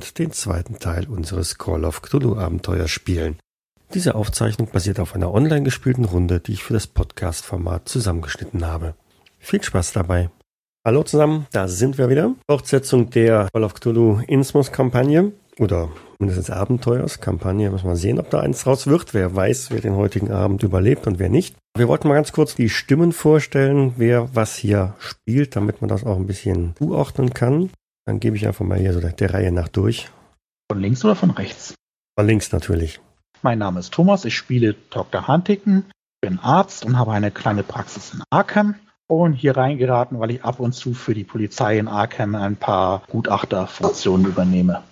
und den zweiten Teil unseres Call of Cthulhu Abenteuers spielen. Diese Aufzeichnung basiert auf einer online gespielten Runde, die ich für das Podcast-Format zusammengeschnitten habe. Viel Spaß dabei! Hallo zusammen, da sind wir wieder. Fortsetzung der Call of Cthulhu Innsmouth-Kampagne oder mindestens Abenteuers. Kampagne, muss mal sehen, ob da eins raus wird. Wer weiß, wer den heutigen Abend überlebt und wer nicht. Wir wollten mal ganz kurz die Stimmen vorstellen, wer was hier spielt, damit man das auch ein bisschen zuordnen kann. Dann gebe ich einfach mal hier so der, der Reihe nach durch. Von links oder von rechts? Von links natürlich. Mein Name ist Thomas, ich spiele Dr. Huntington, bin Arzt und habe eine kleine Praxis in Arkham und hier reingeraten, weil ich ab und zu für die Polizei in Arkham ein paar Gutachterfunktionen übernehme.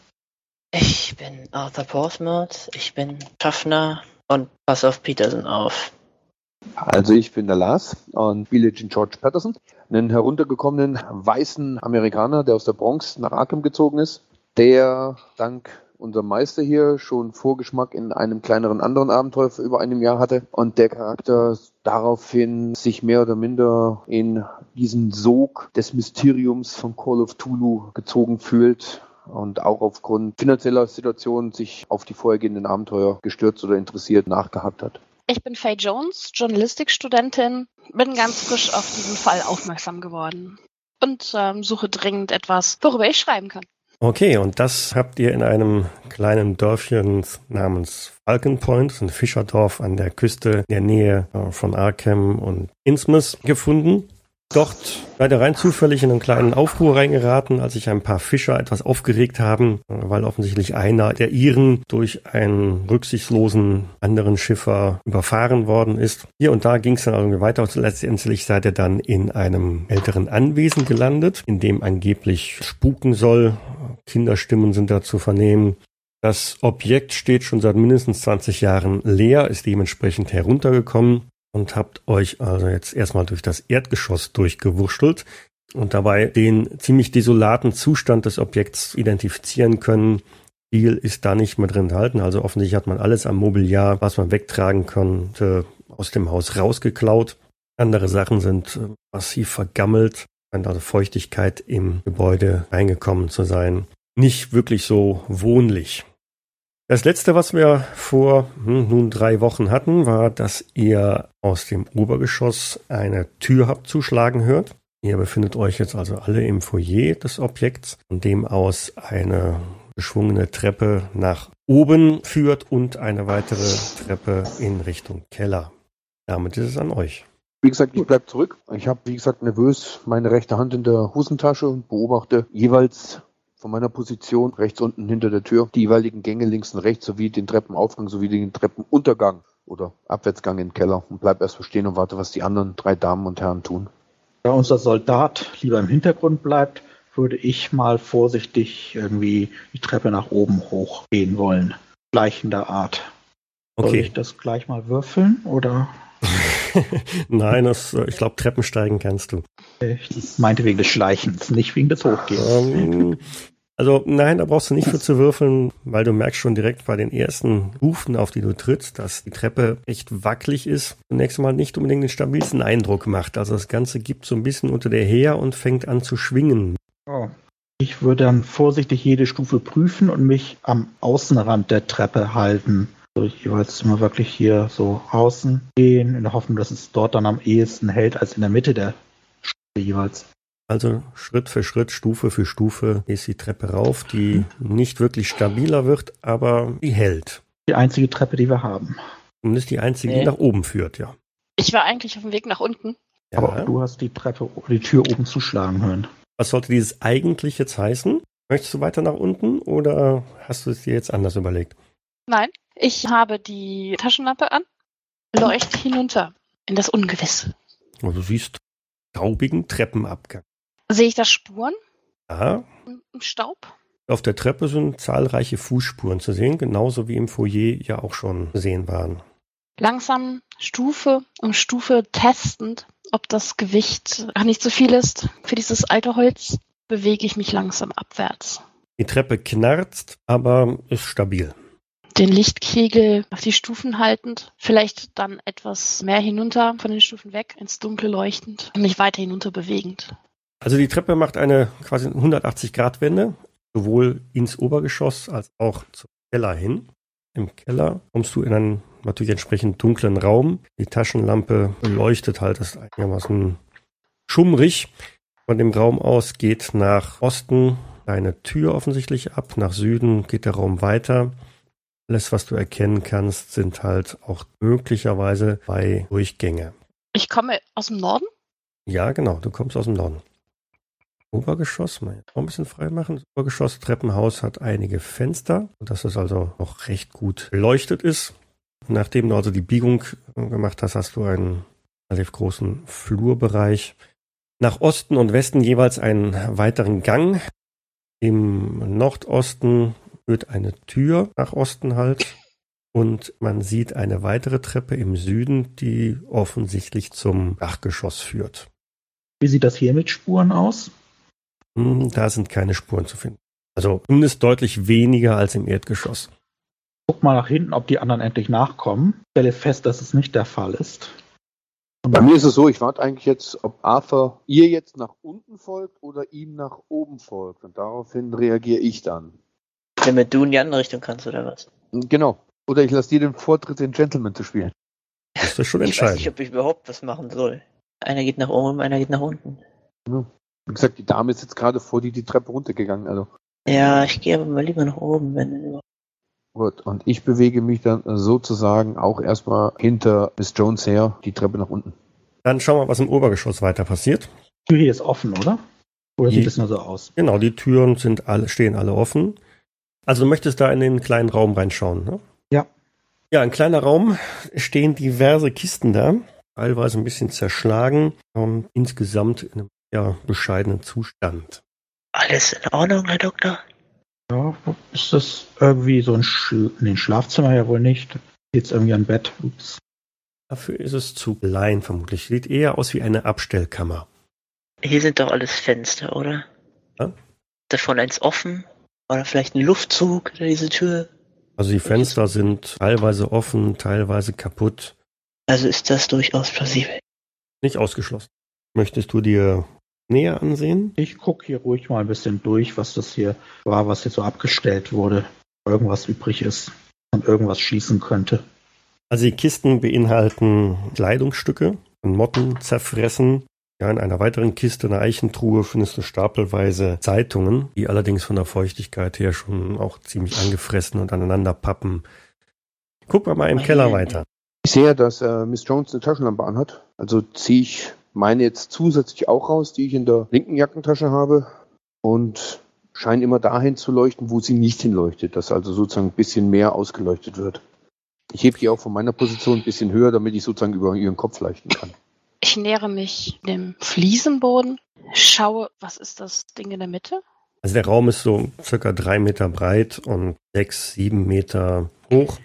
Ich bin Arthur Portsmouth, ich bin Schaffner und pass auf Peterson auf. Also ich bin der Lars und spiele den George Patterson, einen heruntergekommenen weißen Amerikaner, der aus der Bronx nach Arkham gezogen ist, der dank unserem Meister hier schon Vorgeschmack in einem kleineren anderen Abenteuer vor über einem Jahr hatte und der Charakter daraufhin sich mehr oder minder in diesen Sog des Mysteriums von Call of Tulu gezogen fühlt und auch aufgrund finanzieller Situation sich auf die vorhergehenden Abenteuer gestürzt oder interessiert nachgehakt hat. Ich bin Faye Jones, Journalistikstudentin, bin ganz frisch auf diesen Fall aufmerksam geworden und ähm, suche dringend etwas, worüber ich schreiben kann. Okay, und das habt ihr in einem kleinen Dörfchen namens Falcon Point, ein Fischerdorf an der Küste in der Nähe äh, von Arkham und Innsmouth gefunden. Dort leider rein zufällig in einen kleinen Aufruhr reingeraten, als sich ein paar Fischer etwas aufgeregt haben, weil offensichtlich einer der ihren durch einen rücksichtslosen anderen Schiffer überfahren worden ist. Hier und da ging es dann irgendwie weiter und letztendlich seid ihr dann in einem älteren Anwesen gelandet, in dem angeblich spuken soll. Kinderstimmen sind da zu vernehmen. Das Objekt steht schon seit mindestens 20 Jahren leer, ist dementsprechend heruntergekommen und habt euch also jetzt erstmal durch das Erdgeschoss durchgewurschtelt und dabei den ziemlich desolaten Zustand des Objekts identifizieren können. Viel ist da nicht mehr drin enthalten. Also offensichtlich hat man alles am Mobiliar, was man wegtragen konnte, aus dem Haus rausgeklaut. Andere Sachen sind äh, massiv vergammelt, scheint also Feuchtigkeit im Gebäude reingekommen zu sein. Nicht wirklich so wohnlich. Das letzte, was wir vor hm, nun drei Wochen hatten, war, dass ihr aus dem Obergeschoss eine Tür habt zuschlagen hört. Ihr befindet euch jetzt also alle im Foyer des Objekts, von dem aus eine geschwungene Treppe nach oben führt und eine weitere Treppe in Richtung Keller. Damit ist es an euch. Wie gesagt, ich bleib zurück. Ich habe, wie gesagt, nervös meine rechte Hand in der Hosentasche und beobachte jeweils von meiner Position rechts unten hinter der Tür die jeweiligen Gänge links und rechts sowie den Treppenaufgang sowie den Treppenuntergang oder Abwärtsgang in den Keller und bleib erst stehen und warte, was die anderen drei Damen und Herren tun. Da unser Soldat lieber im Hintergrund bleibt, würde ich mal vorsichtig irgendwie die Treppe nach oben hochgehen wollen. Gleichender Art. Okay. Soll ich das gleich mal würfeln oder? Nein, das, ich glaube, Treppensteigen kannst du. Ich meinte wegen des Schleichens, nicht wegen des Hochgehens. Um, ähm, also nein, da brauchst du nicht für zu würfeln, weil du merkst schon direkt bei den ersten Hufen, auf die du trittst, dass die Treppe echt wackelig ist. Zunächst mal nicht unbedingt den stabilsten Eindruck macht. Also das Ganze gibt so ein bisschen unter der her und fängt an zu schwingen. Oh. Ich würde dann vorsichtig jede Stufe prüfen und mich am Außenrand der Treppe halten. Also jeweils immer wirklich hier so außen gehen, in der Hoffnung, dass es dort dann am ehesten hält als in der Mitte der Stufe jeweils. Also Schritt für Schritt, Stufe für Stufe ist die Treppe rauf, die nicht wirklich stabiler wird, aber die hält. Die einzige Treppe, die wir haben. Und ist die einzige, nee. die nach oben führt, ja. Ich war eigentlich auf dem Weg nach unten. Ja. Aber du hast die Treppe, die Tür oben zuschlagen hören. Was sollte dieses eigentlich jetzt heißen? Möchtest du weiter nach unten oder hast du es dir jetzt anders überlegt? Nein, ich habe die Taschenlampe an, leuchte hinunter in das Ungewisse. Also du siehst taubigen Treppenabgang. Sehe ich da Spuren? Ja. Im Staub? Auf der Treppe sind zahlreiche Fußspuren zu sehen, genauso wie im Foyer ja auch schon sehen waren. Langsam Stufe um Stufe testend, ob das Gewicht nicht zu viel ist für dieses alte Holz, bewege ich mich langsam abwärts. Die Treppe knarzt, aber ist stabil. Den Lichtkegel auf die Stufen haltend, vielleicht dann etwas mehr hinunter von den Stufen weg, ins Dunkle leuchtend und mich weiter hinunter bewegend. Also die Treppe macht eine quasi 180-Grad-Wende. sowohl ins Obergeschoss als auch zum Keller hin. Im Keller kommst du in einen natürlich entsprechend dunklen Raum. Die Taschenlampe leuchtet halt, ist einigermaßen schummrig. Von dem Raum aus geht nach Osten eine Tür offensichtlich ab, nach Süden geht der Raum weiter. Alles, was du erkennen kannst, sind halt auch möglicherweise zwei Durchgänge. Ich komme aus dem Norden? Ja, genau, du kommst aus dem Norden. Obergeschoss, mal ein bisschen frei machen. Das Obergeschoss Treppenhaus hat einige Fenster, dass es also noch recht gut beleuchtet ist. Nachdem du also die Biegung gemacht hast, hast du einen relativ großen Flurbereich. Nach Osten und Westen jeweils einen weiteren Gang. Im Nordosten führt eine Tür nach Osten halt. Und man sieht eine weitere Treppe im Süden, die offensichtlich zum Dachgeschoss führt. Wie sieht das hier mit Spuren aus? Hm, Da sind keine Spuren zu finden. Also zumindest deutlich weniger als im Erdgeschoss. Guck mal nach hinten, ob die anderen endlich nachkommen. Stelle fest, dass es nicht der Fall ist. Und Bei mir ist es so, ich warte eigentlich jetzt, ob Arthur ihr jetzt nach unten folgt oder ihm nach oben folgt. Und daraufhin reagiere ich dann. Damit du in die andere Richtung kannst, oder was? Genau. Oder ich lasse dir den Vortritt, den Gentleman zu spielen. Musst du schon Ich weiß nicht, ob ich überhaupt was machen soll. Einer geht nach oben, einer geht nach unten. Wie gesagt, die Dame ist jetzt gerade vor dir die Treppe runtergegangen. Also Ja, ich gehe aber mal lieber nach oben, wenn gut. Und ich bewege mich dann sozusagen auch erstmal hinter Miss Jones her, die Treppe nach unten. Dann schauen wir, was im Obergeschoss weiter passiert. die Tür hier ist offen, oder? Oder sieht es nur so aus? Genau, die Türen sind alle, stehen alle offen. Also du möchtest da in den kleinen Raum reinschauen, ne? Ja. Ja, ein kleiner Raum, stehen diverse Kisten da, teilweise ein bisschen zerschlagen, ähm, insgesamt in einem eher bescheidenen Zustand. Alles in Ordnung, Herr Doktor? Ja, ist das irgendwie so ein Sch nee, Schlafzimmer ja wohl nicht. Jetzt irgendwie ein Bett. Ups. Dafür ist es zu klein vermutlich. Sieht eher aus wie eine Abstellkammer. Hier sind doch alles Fenster, oder? Ja. Davon eins offen? Oder vielleicht ein Luftzug oder diese Tür? Also die Fenster sind teilweise offen, teilweise kaputt. Also ist das durchaus plausibel. Nicht ausgeschlossen. Möchtest du dir näher ansehen? Ich gucke hier ruhig mal ein bisschen durch, was das hier war, was hier so abgestellt wurde. Irgendwas übrig ist und irgendwas schließen könnte. Also die Kisten beinhalten Kleidungsstücke, von Motten zerfressen. Ja, in einer weiteren Kiste, einer Eichentruhe, findest du stapelweise Zeitungen, die allerdings von der Feuchtigkeit her schon auch ziemlich angefressen und aneinander pappen. Gucken wir mal im Keller weiter. Ich sehe, dass äh, Miss Jones eine Taschenlampe anhat. Also ziehe ich meine jetzt zusätzlich auch raus, die ich in der linken Jackentasche habe und scheine immer dahin zu leuchten, wo sie nicht hinleuchtet, dass also sozusagen ein bisschen mehr ausgeleuchtet wird. Ich hebe die auch von meiner Position ein bisschen höher, damit ich sozusagen über ihren Kopf leuchten kann. Ich nähere mich dem Fliesenboden, schaue, was ist das Ding in der Mitte? Also der Raum ist so circa drei Meter breit und sechs, sieben Meter hoch.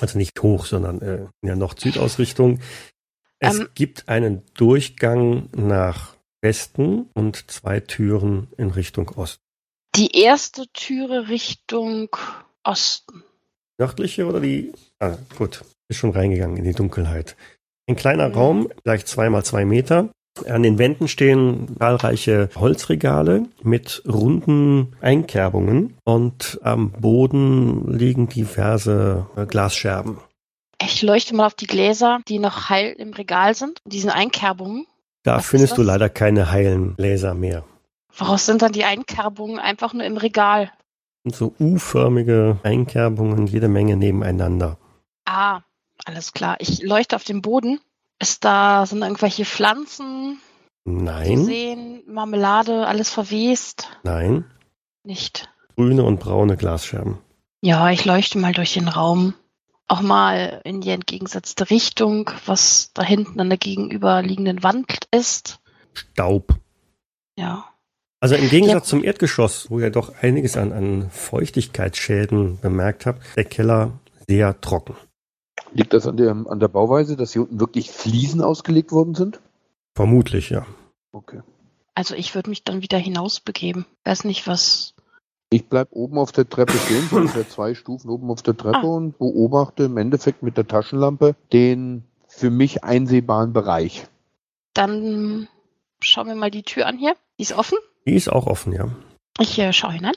Also nicht hoch, sondern äh, in der Nord-Süd-Ausrichtung. Es Ähm. gibt einen Durchgang nach Westen und zwei Türen in Richtung Osten. Die erste Türe Richtung Osten. Nördliche oder die? Ah, gut. Ist schon reingegangen in die Dunkelheit. Ein kleiner Mhm. Raum, vielleicht zwei mal zwei Meter. An den Wänden stehen zahlreiche Holzregale mit runden Einkerbungen und am Boden liegen diverse äh, Glasscherben. Ich leuchte mal auf die Gläser, die noch heil im Regal sind. Diesen Einkerbungen. Da Was findest du leider keine heilen Gläser mehr. Woraus sind dann die Einkerbungen einfach nur im Regal? So U-förmige Einkerbungen, jede Menge nebeneinander. Ah, alles klar. Ich leuchte auf den Boden. Ist da, sind irgendwelche Pflanzen Nein, sehen? Marmelade, alles verwest? nein. Nicht. Grüne und braune Glasscherben. Ja, ich leuchte mal durch den Raum. Auch mal in die entgegengesetzte Richtung, was da hinten an der gegenüberliegenden Wand ist. Staub. Ja. Also im Gegensatz Ja. zum Erdgeschoss, wo ihr doch einiges an, an Feuchtigkeitsschäden bemerkt habt, der Keller sehr trocken. Liegt das an der, an der Bauweise, dass hier unten wirklich Fliesen ausgelegt worden sind? Vermutlich, ja. Okay. Also ich würde mich dann wieder hinausbegeben. Weiß nicht, was. Ich bleib oben auf der Treppe stehen, so ungefähr zwei Stufen oben auf der Treppe Ah. und beobachte im Endeffekt mit der Taschenlampe den für mich einsehbaren Bereich. Dann schauen wir mal die Tür an hier. Die ist offen. Die ist auch offen, ja. Ich äh, schaue hinein.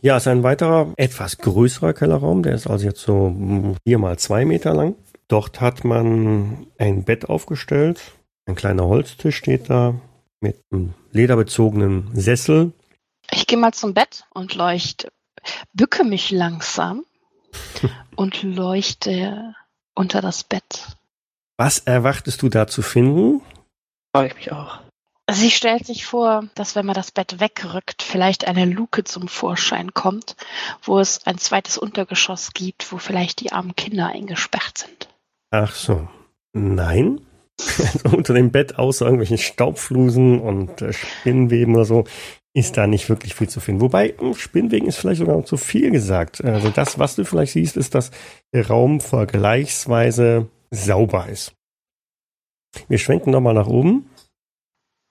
Ja, es ist ein weiterer, etwas größerer Kellerraum. Der ist also jetzt so mm, vier mal zwei Meter lang. Dort hat man ein Bett aufgestellt. Ein kleiner Holztisch steht da mit einem lederbezogenen Sessel. Ich gehe mal zum Bett und leuchte, bücke mich langsam und leuchte unter das Bett. Was erwartest du da zu finden? Freue ich mich auch. Sie stellt sich vor, dass wenn man das Bett wegrückt, vielleicht eine Luke zum Vorschein kommt, wo es ein zweites Untergeschoss gibt, wo vielleicht die armen Kinder eingesperrt sind. Ach so. Nein. Also unter dem Bett, außer irgendwelchen Staubflusen und äh, Spinnweben oder so, ist da nicht wirklich viel zu finden. Wobei, hm, Spinnweben ist vielleicht sogar zu viel gesagt. Also das, was du vielleicht siehst, ist, dass der Raum vergleichsweise sauber ist. Wir schwenken nochmal nach oben.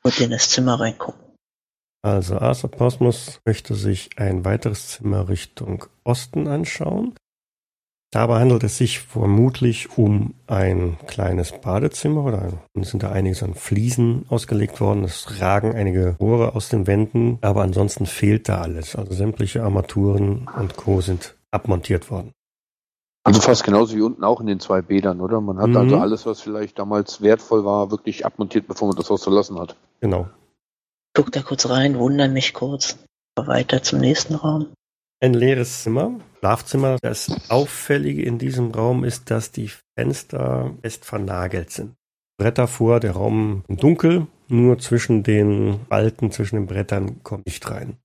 Und in das Zimmer reingucken. Also Arthur Posmus möchte sich ein weiteres Zimmer Richtung Osten anschauen. Dabei handelt es sich vermutlich um ein kleines Badezimmer oder sind da einiges an Fliesen ausgelegt worden. Es ragen einige Rohre aus den Wänden, aber ansonsten fehlt da alles. Also sämtliche Armaturen und Co. sind abmontiert worden. Also fast genauso wie unten auch in den zwei Bädern, oder? Man hat Mhm. also alles, was vielleicht damals wertvoll war, wirklich abmontiert, bevor man das Haus verlassen hat. Genau. Guck da kurz rein, wundere mich kurz. Weiter zum nächsten Raum. Ein leeres Zimmer, Schlafzimmer. Das Auffällige in diesem Raum ist, dass die Fenster fest vernagelt sind. Bretter vor, der Raum dunkel, nur zwischen den Balken, zwischen den Brettern kommt Licht rein.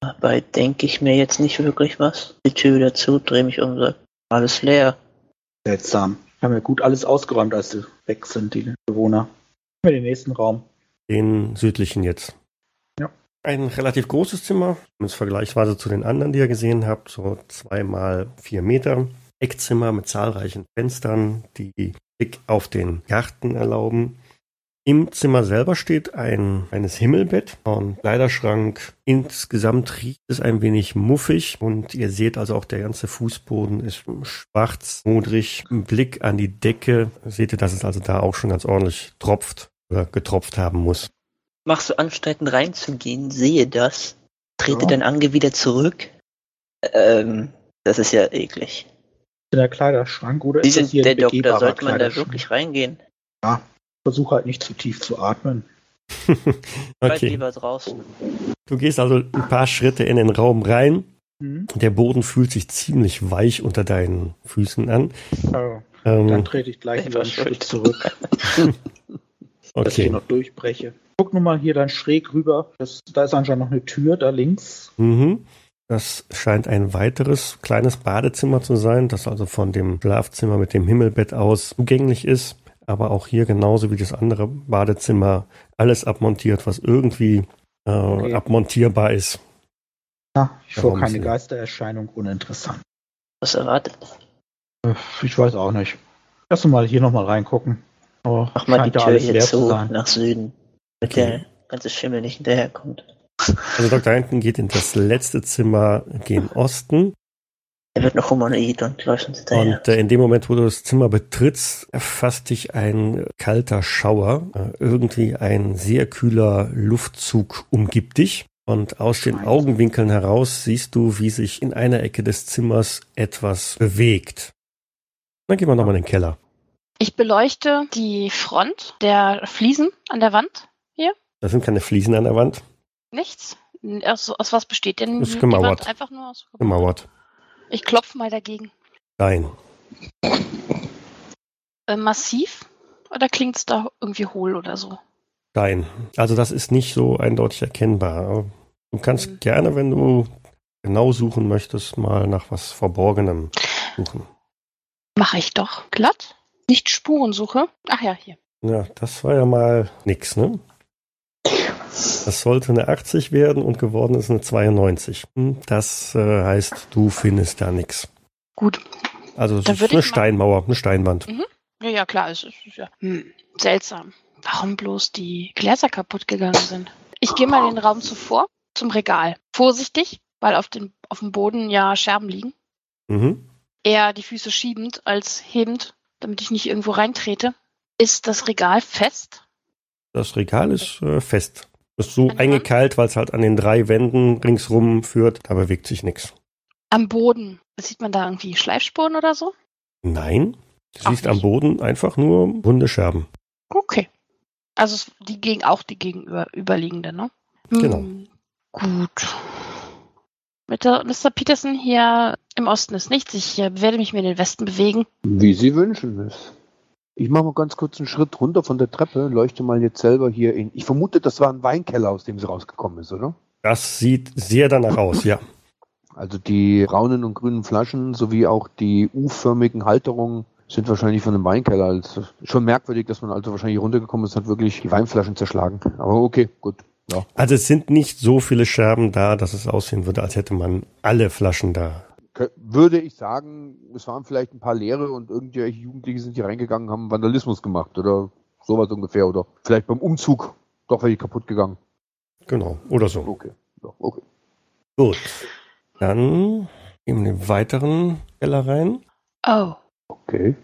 Dabei denke ich mir jetzt nicht wirklich was. Die Tür wieder zu, drehe mich um und sage, alles leer. Seltsam. Haben ja gut alles ausgeräumt, als sie weg sind, die Bewohner. In den nächsten Raum. Den südlichen jetzt. Ja. Ein relativ großes Zimmer, zumindest vergleichsweise zu den anderen, die ihr gesehen habt, so zwei mal vier Meter. Eckzimmer mit zahlreichen Fenstern, die Blick auf den Garten erlauben. Im Zimmer selber steht ein kleines Himmelbett und Kleiderschrank. Insgesamt riecht es ein wenig muffig und ihr seht also auch der ganze Fußboden ist schwarz, modrig. Ein Blick an die Decke seht ihr, dass es also da auch schon ganz ordentlich tropft oder getropft haben muss. Machst du Anstalten reinzugehen, sehe das, trete Ja. dann Ange wieder zurück. Ähm, das ist ja eklig. In der Kleiderschrank oder Wie ist sind hier der Doktor? Sollte man da wirklich reingehen? Versuche halt nicht zu tief zu atmen. Bleib okay. lieber draußen. Du gehst also ein paar Schritte in den Raum rein. Mhm. Der Boden fühlt sich ziemlich weich unter deinen Füßen an. Dann Ähm, trete ich gleich Ich wieder Schritt zurück, dass ich okay. noch durchbreche. Guck nur mal hier dann schräg rüber. Das, da ist anscheinend noch eine Tür da links. Mhm. Das scheint ein weiteres kleines Badezimmer zu sein, das also von dem Schlafzimmer mit dem Himmelbett aus zugänglich ist. Aber auch hier genauso wie das andere Badezimmer alles abmontiert, was irgendwie äh, Okay. abmontierbar ist. Ja, ich vor keine nicht? Geistererscheinung, uninteressant. Was erwartet? Äh, Ich weiß auch nicht. Lass uns mal hier nochmal reingucken. Oh, Mach mal die Tür hier zu nach Süden. Damit Okay. der ganze Schimmel nicht hinterherkommt. Also Dr. Hinton geht in das letzte Zimmer gen Osten. Er wird noch humanoid und läuft uns hinterher. Und äh, in dem Moment, wo du das Zimmer betrittst, erfasst dich ein kalter Schauer. Äh, irgendwie ein sehr kühler Luftzug umgibt dich. Und aus den. Augenwinkeln heraus siehst du, wie sich in einer Ecke des Zimmers etwas bewegt. Dann gehen wir nochmal in den Keller. Ich beleuchte die Front der Fliesen an der Wand. Da sind keine Fliesen an der Wand, Nichts. Aus, aus was besteht denn Ist die gemauert. Wand? Einfach nur aus gemauert. Ich klopfe mal dagegen. Nein. Äh, massiv? Oder klingt es da irgendwie hohl oder so? Nein. Also das ist nicht so eindeutig erkennbar. Du kannst Mhm. gerne, wenn du genau suchen möchtest, mal nach was Verborgenem suchen. Mache ich doch. Glatt? Nicht Spurensuche? Ach ja, hier. Ja, das war ja mal nix, ne? Das sollte eine 80 werden und geworden ist eine 92. Hm, Das äh, heißt, du findest da nix. Gut. Also es ist eine Steinmauer, eine Steinwand. Ja, ja, klar. Es ist, ja hm, seltsam. Warum bloß die Gläser kaputt gegangen sind? Ich gehe mal den Raum zuvor zum Regal. Vorsichtig, weil auf, den, auf dem Boden ja Scherben liegen. Mhm. Eher die Füße schiebend als hebend, damit ich nicht irgendwo reintrete. Ist das Regal fest? Das Regal ist äh, fest. Ist so der eingekeilt, weil es halt an den drei Wänden ringsrum führt. Da bewegt sich nichts. Am Boden. Sieht man da irgendwie Schleifspuren oder so? Nein, du Auch siehst am nicht. Boden einfach nur runde Scherben. Okay. Also die gegen auch die gegenüberliegende, ne? Genau. Hm, gut. Mit der, Mr. Peterson hier im Osten ist nichts. Ich äh, werde mich mir in den Westen bewegen. Wie Sie wünschen es. Ich mache mal ganz kurz einen Schritt runter von der Treppe, leuchte mal jetzt selber hier in. Ich vermute, das war ein Weinkeller, aus dem sie rausgekommen ist, oder? Das sieht sehr danach aus, ja. Also die braunen und grünen Flaschen sowie auch die U-förmigen Halterungen sind wahrscheinlich von einem Weinkeller. Also schon merkwürdig, dass man also wahrscheinlich runtergekommen ist und hat wirklich die Weinflaschen zerschlagen. Aber okay, gut. Ja. Also es sind nicht so viele Scherben da, dass es aussehen würde, als hätte man alle Flaschen da. Würde ich sagen, es waren vielleicht ein paar Leere und irgendwelche Jugendliche sind hier reingegangen, haben Vandalismus gemacht oder sowas ungefähr. Oder vielleicht beim Umzug doch welche kaputt gegangen. Genau, oder so. Okay. Ja, okay. Gut. Dann in den weiteren Keller rein. Oh. Okay.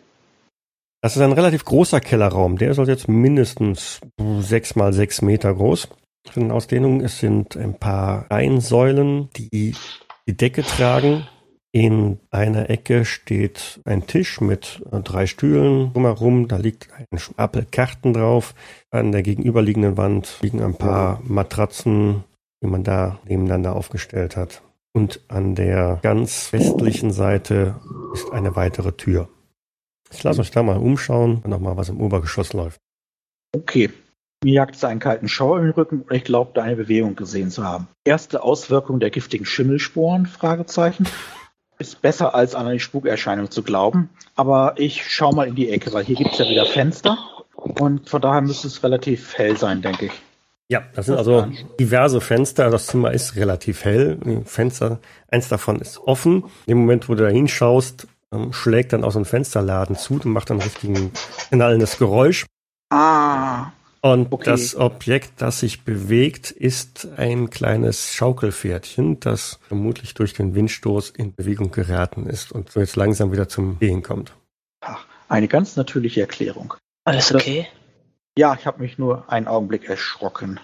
Das ist ein relativ großer Kellerraum. Der soll jetzt mindestens sechs mal sechs Meter groß. Von den Ausdehnungen, es sind ein paar Reihensäulen, die die Decke tragen. In einer Ecke steht ein Tisch mit äh, drei Stühlen drumherum. Da liegt ein Stapel Karten drauf. An der gegenüberliegenden Wand liegen ein paar Matratzen, die man da nebeneinander aufgestellt hat. Und an der ganz westlichen Seite ist eine weitere Tür. Ich lasse euch da mal umschauen, wenn noch mal was im Obergeschoss läuft. Okay. Mir jagt es einen kalten Schauer den Rücken und ich glaube, da eine Bewegung gesehen zu haben. Erste Auswirkung der giftigen Schimmelsporen? Fragezeichen. Ist besser als an eine Spukerscheinung zu glauben. Aber ich schaue mal in die Ecke, weil hier gibt es ja wieder Fenster. Und von daher müsste es relativ hell sein, denke ich. Ja, das sind also diverse Fenster. Das Zimmer ist relativ hell. Die Fenster, eins davon ist offen. Im Moment, wo du da hinschaust, ähm, schlägt dann auch so ein Fensterladen zu und macht dann richtig knallendes Geräusch. Ah, Und Okay. das Objekt, das sich bewegt, ist ein kleines Schaukelpferdchen, das vermutlich durch den Windstoß in Bewegung geraten ist und so jetzt langsam wieder zum Gehen kommt. eine ganz natürliche Erklärung. Alles okay? Ja, ich habe mich nur einen Augenblick erschrocken.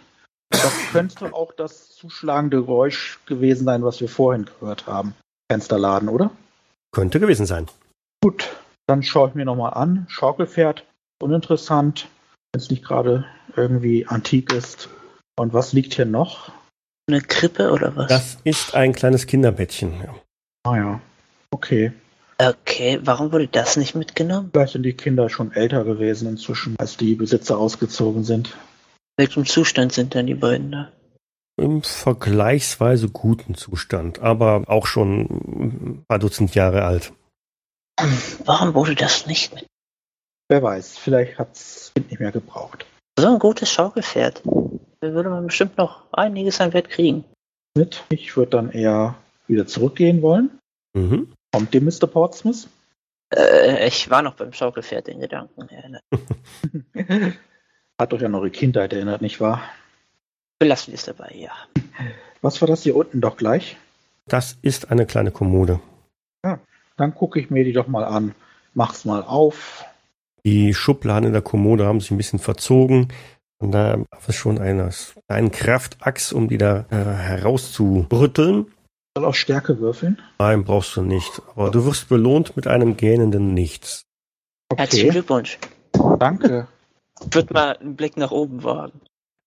Das könnte auch das zuschlagende Geräusch gewesen sein, was wir vorhin gehört haben. Fensterladen, oder? Könnte gewesen sein. Gut, dann schaue ich mir nochmal an. Schaukelpferd, uninteressant, wenn es nicht gerade irgendwie antik ist. Und was liegt hier noch? Eine Krippe oder was? Das ist ein kleines Kinderbettchen. Ja. Ah ja, okay. Okay, warum wurde das nicht mitgenommen? Vielleicht sind die Kinder schon älter gewesen inzwischen, als die Besitzer ausgezogen sind. In welchem Zustand sind denn die beiden da? Im vergleichsweise guten Zustand, aber auch schon ein paar Dutzend Jahre alt. Warum wurde das nicht mit? Wer weiß, vielleicht hat das Kind nicht mehr gebraucht. So ein gutes Schaukelpferd. Da würde man bestimmt noch einiges an Wert kriegen. Mit, ich würde dann eher wieder zurückgehen wollen. Mhm. Kommt dem Mr. Portsmouth? Äh, ich war noch beim Schaukelpferd in Gedanken. Ja, Hat ja noch die Kindheit erinnert, nicht wahr? Belassen wir es dabei, ja. Was war das hier unten doch gleich? Das ist eine kleine Kommode. Dann gucke ich mir die doch mal an. Mach's mal auf. Die Schubladen in der Kommode haben sich ein bisschen verzogen. Und da ist es schon eine, einen Kraftachs, um die da äh, herauszubrütteln. Soll auch Stärke würfeln? Nein, brauchst du nicht. Aber du wirst belohnt mit einem gähnenden Nichts. Herzlichen Okay, Glückwunsch. danke. Ich würde mal einen Blick nach oben wagen.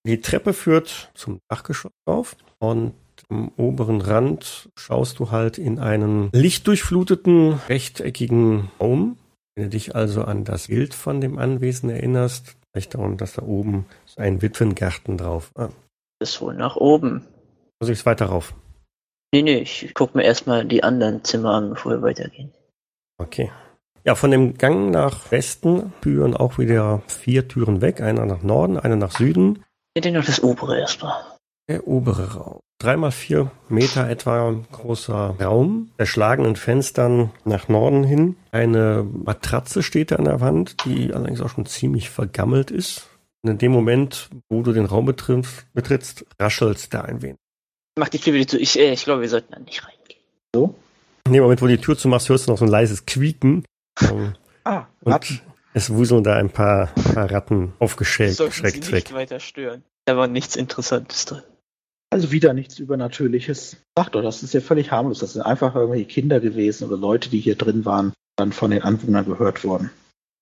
Die Treppe führt zum Dachgeschoss auf und am oberen Rand schaust du halt in einen lichtdurchfluteten, rechteckigen Raum. Wenn du dich also an das Bild von dem Anwesen erinnerst, vielleicht darum, dass da oben ein Witwengarten drauf. Ah, Ist wohl nach oben. muss ich weiter rauf. Nee, nee, ich gucke mir erstmal die anderen Zimmer an, bevor wir weitergehen. Okay. Ja, von dem Gang nach Westen führen auch wieder vier Türen weg. Einer nach Norden, eine nach Süden. Ich denke noch das obere erstmal. Der obere Raum. Drei mal vier Meter etwa großer Raum, erschlagenen Fenstern nach Norden hin. Eine Matratze steht da an der Wand, die allerdings auch schon ziemlich vergammelt ist. Und in dem Moment, wo du den Raum betrittst, betrittst raschelst da ein wenig. Mach die Tür wieder zu. Ich, äh, ich glaube, wir sollten da nicht reingehen. So. In dem Moment, wo du die Tür zumachst, hörst du noch so ein leises Quieken. Ähm, Ah, Und Ratten. es wuseln da ein paar, paar Ratten Sollten Sie aufgeschreckt nicht weg. weiter stören. Da war nichts Interessantes drin. Also wieder nichts Übernatürliches. Sag doch, das ist ja völlig harmlos. Das sind einfach irgendwelche Kinder gewesen oder Leute, die hier drin waren, dann von den Anwohnern gehört worden.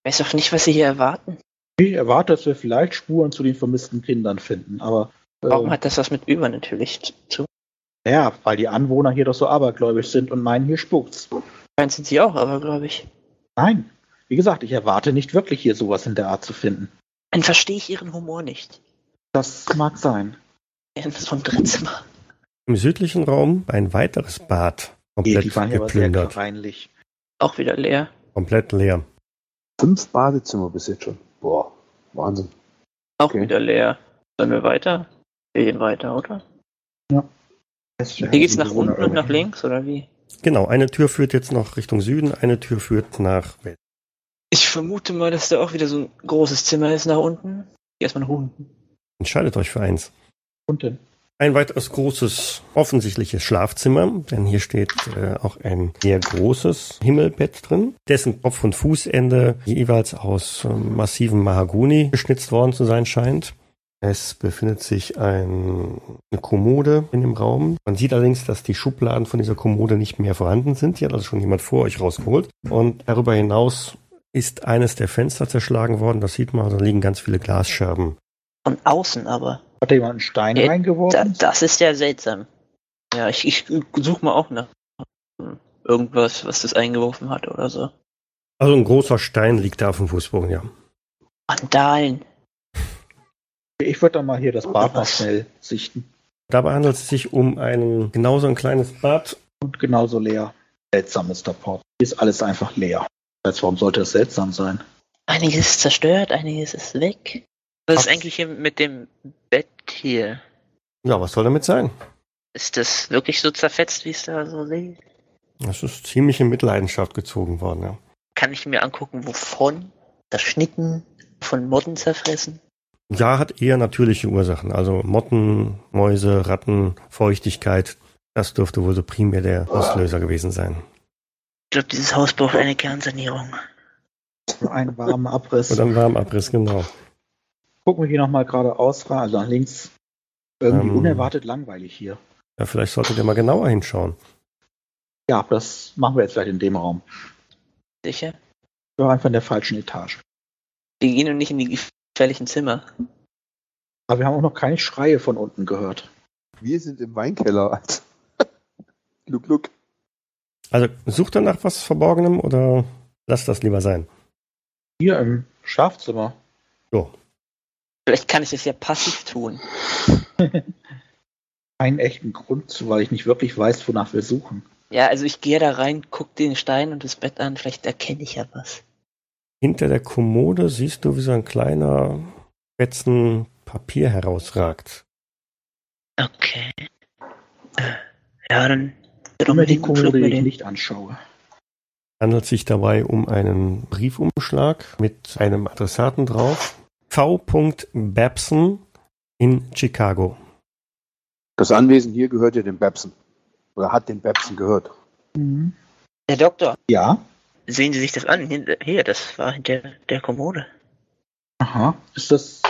Ich weiß auch nicht, was sie hier erwarten. Ich erwarte, dass wir vielleicht Spuren zu den vermissten Kindern finden, aber Warum äh, hat das was mit übernatürlich zu? ja, weil die Anwohner hier doch so abergläubisch sind und meinen, hier spukt's. Nein, sind sie auch, aber glaube ich. Nein, wie gesagt, ich erwarte nicht wirklich hier sowas in der Art zu finden. Dann verstehe ich ihren Humor nicht. Das mag sein. In so einem Drittzimmer. Im südlichen Raum ein weiteres Bad. Komplett die waren ja aber sehr geplündert. reinlich. Auch wieder leer. Komplett leer. Fünf Badezimmer bis jetzt schon. Boah, Wahnsinn. Auch Okay. wieder leer. Sollen wir weiter? Wir gehen weiter, oder? Hier geht's nach unten und nach links, oder wie? Genau, eine Tür führt jetzt noch Richtung Süden, eine Tür führt nach Westen. Ich vermute mal, dass da auch wieder so ein großes Zimmer ist nach unten. Erstmal nach unten. Entscheidet euch für eins. Unten. Ein weiteres großes, offensichtliches Schlafzimmer, denn hier steht äh, auch ein sehr großes Himmelbett drin, dessen Kopf- und Fußende jeweils aus ähm, massivem Mahagoni geschnitzt worden zu sein scheint. Es befindet sich ein, eine Kommode in dem Raum. Man sieht allerdings, dass die Schubladen von dieser Kommode nicht mehr vorhanden sind. Die hat also schon jemand vor euch rausgeholt. Und darüber hinaus ist eines der Fenster zerschlagen worden. Das sieht man, da liegen ganz viele Glasscherben. Von außen aber. Hat da jemand einen Stein Äh, Da, reingeworfen? das ist ja seltsam. Ja, ich, ich suche mal auch nach irgendwas, was das eingeworfen hat oder so. Also ein großer Stein liegt da auf dem Fußboden, ja. Vandalen. Ich würde dann mal hier das Bad mal schnell sichten. Dabei handelt es sich um ein genauso ein kleines Bad. Und genauso leer. Seltsam ist der Port. Hier ist alles einfach leer. Jetzt, warum sollte es seltsam sein? Einiges ist zerstört, einiges ist weg. Was ist eigentlich hier mit dem Bett hier? Ja, was soll damit sein? Ist das wirklich so zerfetzt, wie es da so liegt? Das ist ziemlich in Mitleidenschaft gezogen worden, ja. Kann ich mir angucken, wovon? Zerschnitten? Von Motten zerfressen? Ja, hat eher natürliche Ursachen. Also Motten, Mäuse, Ratten, Feuchtigkeit. Das dürfte wohl so primär der Auslöser gewesen sein. Ich glaube, dieses Haus braucht eine Kernsanierung. Nur ein warmer Abriss. Und dann Warmabriss, genau. Gucken wir hier nochmal geradeaus also nach links. Irgendwie Ähm. unerwartet langweilig hier. Ja, vielleicht solltet ihr mal genauer hinschauen. Ja, das machen wir jetzt vielleicht in dem Raum. Sicher? Wir waren einfach in der falschen Etage. Wir gehen und nicht in die gefährlichen Zimmer. Aber wir haben auch noch keine Schreie von unten gehört. Wir sind im Weinkeller. Look, look. Also sucht ihr nach was Verborgenem oder lasst das lieber sein? Hier im Schlafzimmer. Jo. Vielleicht kann ich das ja passiv tun. Einen echten Grund zu, weil ich nicht wirklich weiß, wonach wir suchen. Ja, also ich gehe da rein, guck den Stein und das Bett an, vielleicht erkenne ich ja was. Hinter der Kommode siehst du, wie so ein kleiner Fetzen Papier herausragt. Okay. Ja, dann. Immer die Kommode, die ich den. nicht anschaue. Handelt sich dabei um einen Briefumschlag mit einem Adressaten drauf. V. Babson in Chicago. Das Anwesen hier gehört ja dem Babson. Oder hat dem Babson gehört. Mhm. Herr Doktor, Ja. sehen Sie sich das an. Hier, das war hinter der Kommode. Aha. Ist das.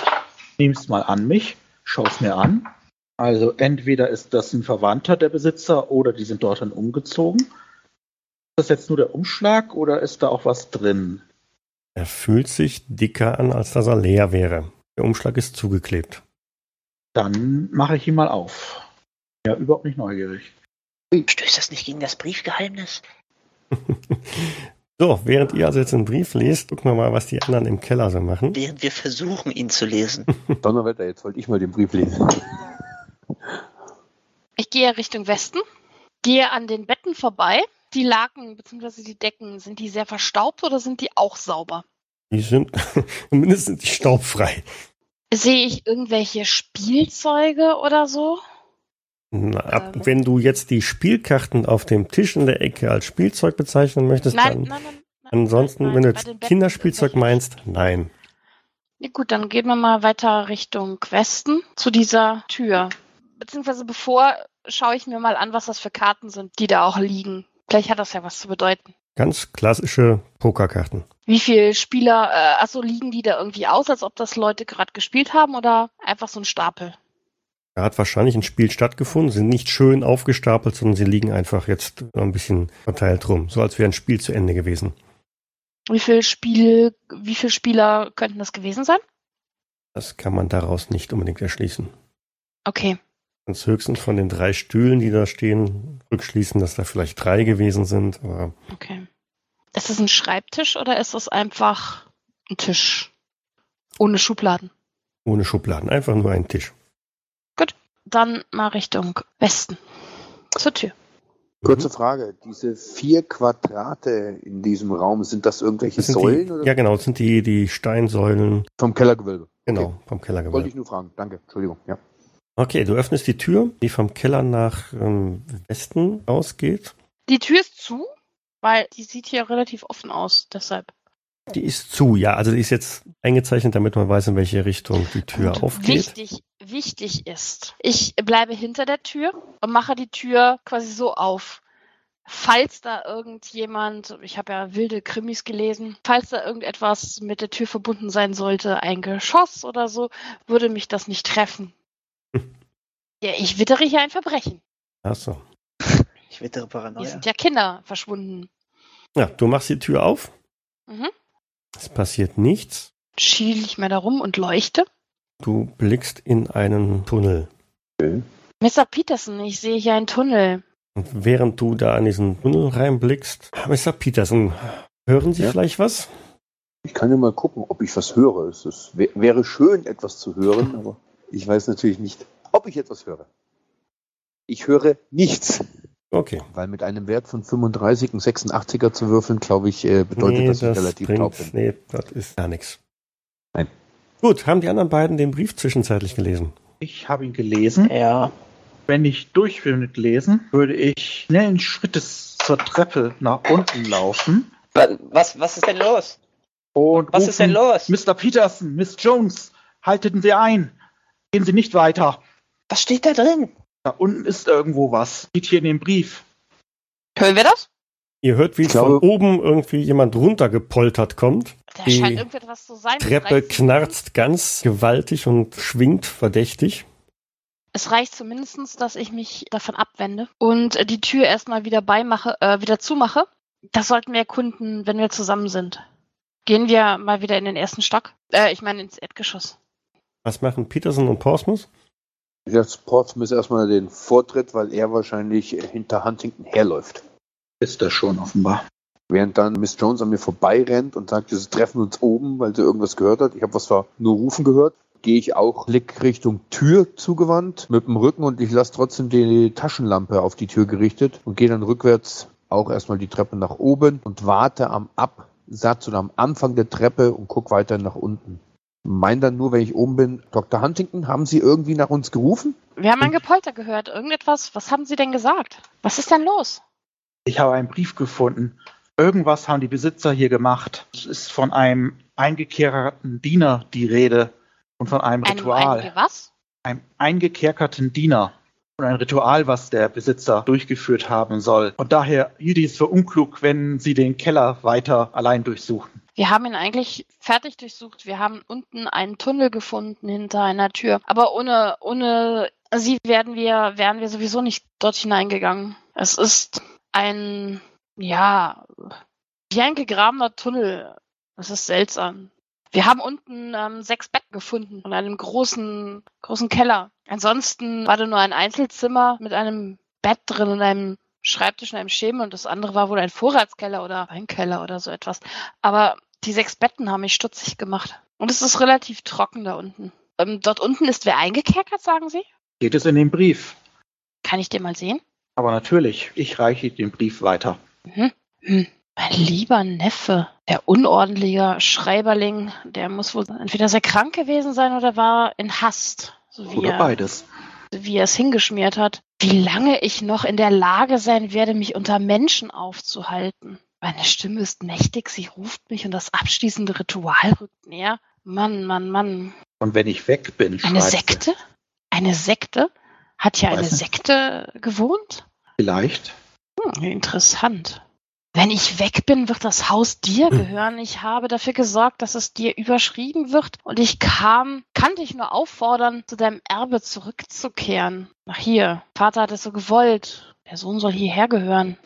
Nehm's mal an mich. Schau's mir an. Also entweder ist das ein Verwandter der Besitzer oder die sind dorthin umgezogen. Ist das jetzt nur der Umschlag oder ist da auch was drin? Er fühlt sich dicker an, als dass er leer wäre. Der Umschlag ist zugeklebt. Dann mache ich ihn mal auf. Ja, überhaupt nicht neugierig. Stößt das nicht gegen das Briefgeheimnis? So, während ihr also jetzt einen Brief lest, gucken wir mal, was die anderen im Keller so machen. Während wir versuchen, ihn zu lesen. Donnerwetter, jetzt wollte ich mal den Brief lesen. Ich gehe Richtung Westen, gehe an den Betten vorbei. Die Laken bzw. die Decken, sind die sehr verstaubt oder sind die auch sauber? Die sind, zumindest sind die staubfrei. Sehe ich irgendwelche Spielzeuge oder so? Na, ab, Ähm. wenn du jetzt die Spielkarten auf dem Tisch in der Ecke als Spielzeug bezeichnen möchtest, Nein, dann nein, nein. nein ansonsten, wenn du jetzt Kinderspielzeug meinst, nein. Ja, gut, dann gehen wir mal weiter Richtung Westen zu dieser Tür. Beziehungsweise bevor schaue ich mir mal an, was das für Karten sind, die da auch liegen. Vielleicht hat das ja was zu bedeuten. Ganz klassische Pokerkarten. Wie viele Spieler, äh, achso, liegen die da irgendwie aus, als ob das Leute gerade gespielt haben oder einfach so ein Stapel? Da hat wahrscheinlich ein Spiel stattgefunden, sind nicht schön aufgestapelt, sondern sie liegen einfach jetzt ein bisschen verteilt rum, so als wäre ein Spiel zu Ende gewesen. Wie viel Spiel, wie viele Spieler könnten das gewesen sein? Das kann man daraus nicht unbedingt erschließen. Okay. Ganz höchstens von den drei Stühlen, die da stehen, rückschließen, dass da vielleicht drei gewesen sind. Aber Okay. Ist das ein Schreibtisch oder ist das einfach ein Tisch? Ohne Schubladen. ohne Schubladen, einfach nur ein Tisch. Dann mal Richtung Westen. Zur Tür. Kurze Frage, diese vier Quadrate in diesem Raum, sind das irgendwelche Das sind Säulen die, oder ja, genau, das sind die, die Steinsäulen, vom Kellergewölbe? genau, Okay. vom Wollte Kellergewölbe. ich nur fragen. Danke, Entschuldigung. Ja. Okay, du öffnest die Tür, die vom Keller nach ähm, Westen ausgeht. Die Tür ist zu, weil die sieht hier relativ offen aus, deshalb. Die ist zu, ja, also die ist jetzt eingezeichnet, damit man weiß, in welche Richtung die Tür Und aufgeht. Wichtig, wichtig ist, ich bleibe hinter der Tür und mache die Tür quasi so auf. Falls da irgendjemand, ich habe ja wilde Krimis gelesen, falls da irgendetwas mit der Tür verbunden sein sollte, ein Geschoss oder so, würde mich das nicht treffen. Ja, ich wittere hier ein Verbrechen. Achso. Ich wittere Hier Paranoia. sind ja Kinder verschwunden. Ja, du machst die Tür auf. Mhm. Es passiert nichts. Schiel ich mal da rum und leuchte. Du blickst in einen Tunnel. Mr. Peterson, ich sehe hier einen Tunnel. Und während du da in diesen Tunnel reinblickst, Mr. Peterson, hören Sie Ja? vielleicht was? Ich kann ja mal gucken, ob ich was höre. Es ist, wär, wäre schön, etwas zu hören, aber ich weiß natürlich nicht, ob ich etwas höre. Ich höre nichts. Okay. Weil mit einem Wert von 35 und 86er zu würfeln, glaube ich, äh, bedeutet, nee, dass ich das relativ taub nee, das ist gar nichts. Nein. Gut, haben die anderen beiden den Brief zwischenzeitlich gelesen? Ich habe ihn gelesen. Ja. Wenn ich durch will mit Lesen, würde ich schnellen Schrittes zur Treppe nach unten laufen Wa- Was, was ist denn los? und Was rufen, ist denn los? Mr. Peterson, Miss Jones, halteten Sie ein. Gehen Sie nicht weiter. Was steht da drin? Da unten ist irgendwo was. Steht hier in dem Brief. Hören wir das? Ihr hört, wie von oben irgendwie jemand runtergepoltert kommt. Da Die scheint irgendetwas zu sein. Treppe knarzt ganz gewaltig und schwingt verdächtig. Es reicht zumindest, dass ich mich davon abwende und die Tür erstmal wieder beimache, äh, wieder zumache. Das sollten wir erkunden, wenn wir zusammen sind. Gehen wir mal wieder in den ersten Stock. Äh, ich meine ins Erdgeschoss. Was machen Peterson und Portsmouth? Jetzt Portsmouth erstmal den Vortritt, weil er wahrscheinlich hinter Huntington herläuft. Ist das schon offenbar. Während dann Miss Jones an mir vorbeirennt und sagt, sie treffen uns oben, weil sie irgendwas gehört hat. Ich habe was zwar nur rufen gehört. Gehe ich auch Blick Richtung Tür zugewandt mit dem Rücken und ich lasse trotzdem die Taschenlampe auf die Tür gerichtet und gehe dann rückwärts auch erstmal die Treppe nach oben und warte am Absatz oder am Anfang der Treppe und gucke weiter nach unten. Mein dann nur, wenn ich oben bin, Dr. Huntington, haben Sie irgendwie nach uns gerufen? Wir haben ein Gepolter gehört. Irgendetwas. Was haben Sie denn gesagt? Was ist denn los? Ich habe einen Brief gefunden. Irgendwas haben die Besitzer hier gemacht. Es ist von einem eingekerkerten Diener die Rede und von einem Ein, Ritual. ein was? einem eingekerkerten Diener und ein Ritual, was der Besitzer durchgeführt haben soll. Und daher hielt ich es für unklug, wenn sie den Keller weiter allein durchsuchen. Wir haben ihn eigentlich fertig durchsucht. Wir haben unten einen Tunnel gefunden hinter einer Tür. Aber ohne, ohne sie werden wir, wären wir sowieso nicht dort hineingegangen. Es ist ein, ja, wie ein gegrabener Tunnel. Das ist seltsam. Wir haben unten ähm, sechs Betten gefunden in einem großen, großen Keller. Ansonsten war da nur ein Einzelzimmer mit einem Bett drin und einem Schreibtisch und einem Schemel und das andere war wohl ein Vorratskeller oder ein Keller oder so etwas. Aber die sechs Betten haben mich stutzig gemacht. Und es ist relativ trocken da unten. Ähm, dort unten ist wer eingekerkert, sagen Sie? Geht es in den Brief. Kann ich den mal sehen? Aber natürlich, ich reiche den Brief weiter. Mhm. Hm. Mein lieber Neffe, der unordentliche Schreiberling, der muss wohl entweder sehr krank gewesen sein oder war in Hast, so Oder er, beides. wie er es hingeschmiert hat. Wie lange ich noch in der Lage sein werde, mich unter Menschen aufzuhalten. Meine Stimme ist mächtig, sie ruft mich und das abschließende Ritual rückt näher. Mann, Mann, Mann. Und wenn ich weg bin, Eine schreibt sie. Sekte? Eine Sekte? Hat hier eine nicht. Sekte gewohnt? Vielleicht. Hm, interessant. wenn ich weg bin, wird das Haus dir gehören. Ich habe dafür gesorgt, dass es dir überschrieben wird. Und ich kam, kann dich nur auffordern, zu deinem Erbe zurückzukehren. Nach hier. Vater hat es so gewollt. Der Sohn soll hierher gehören.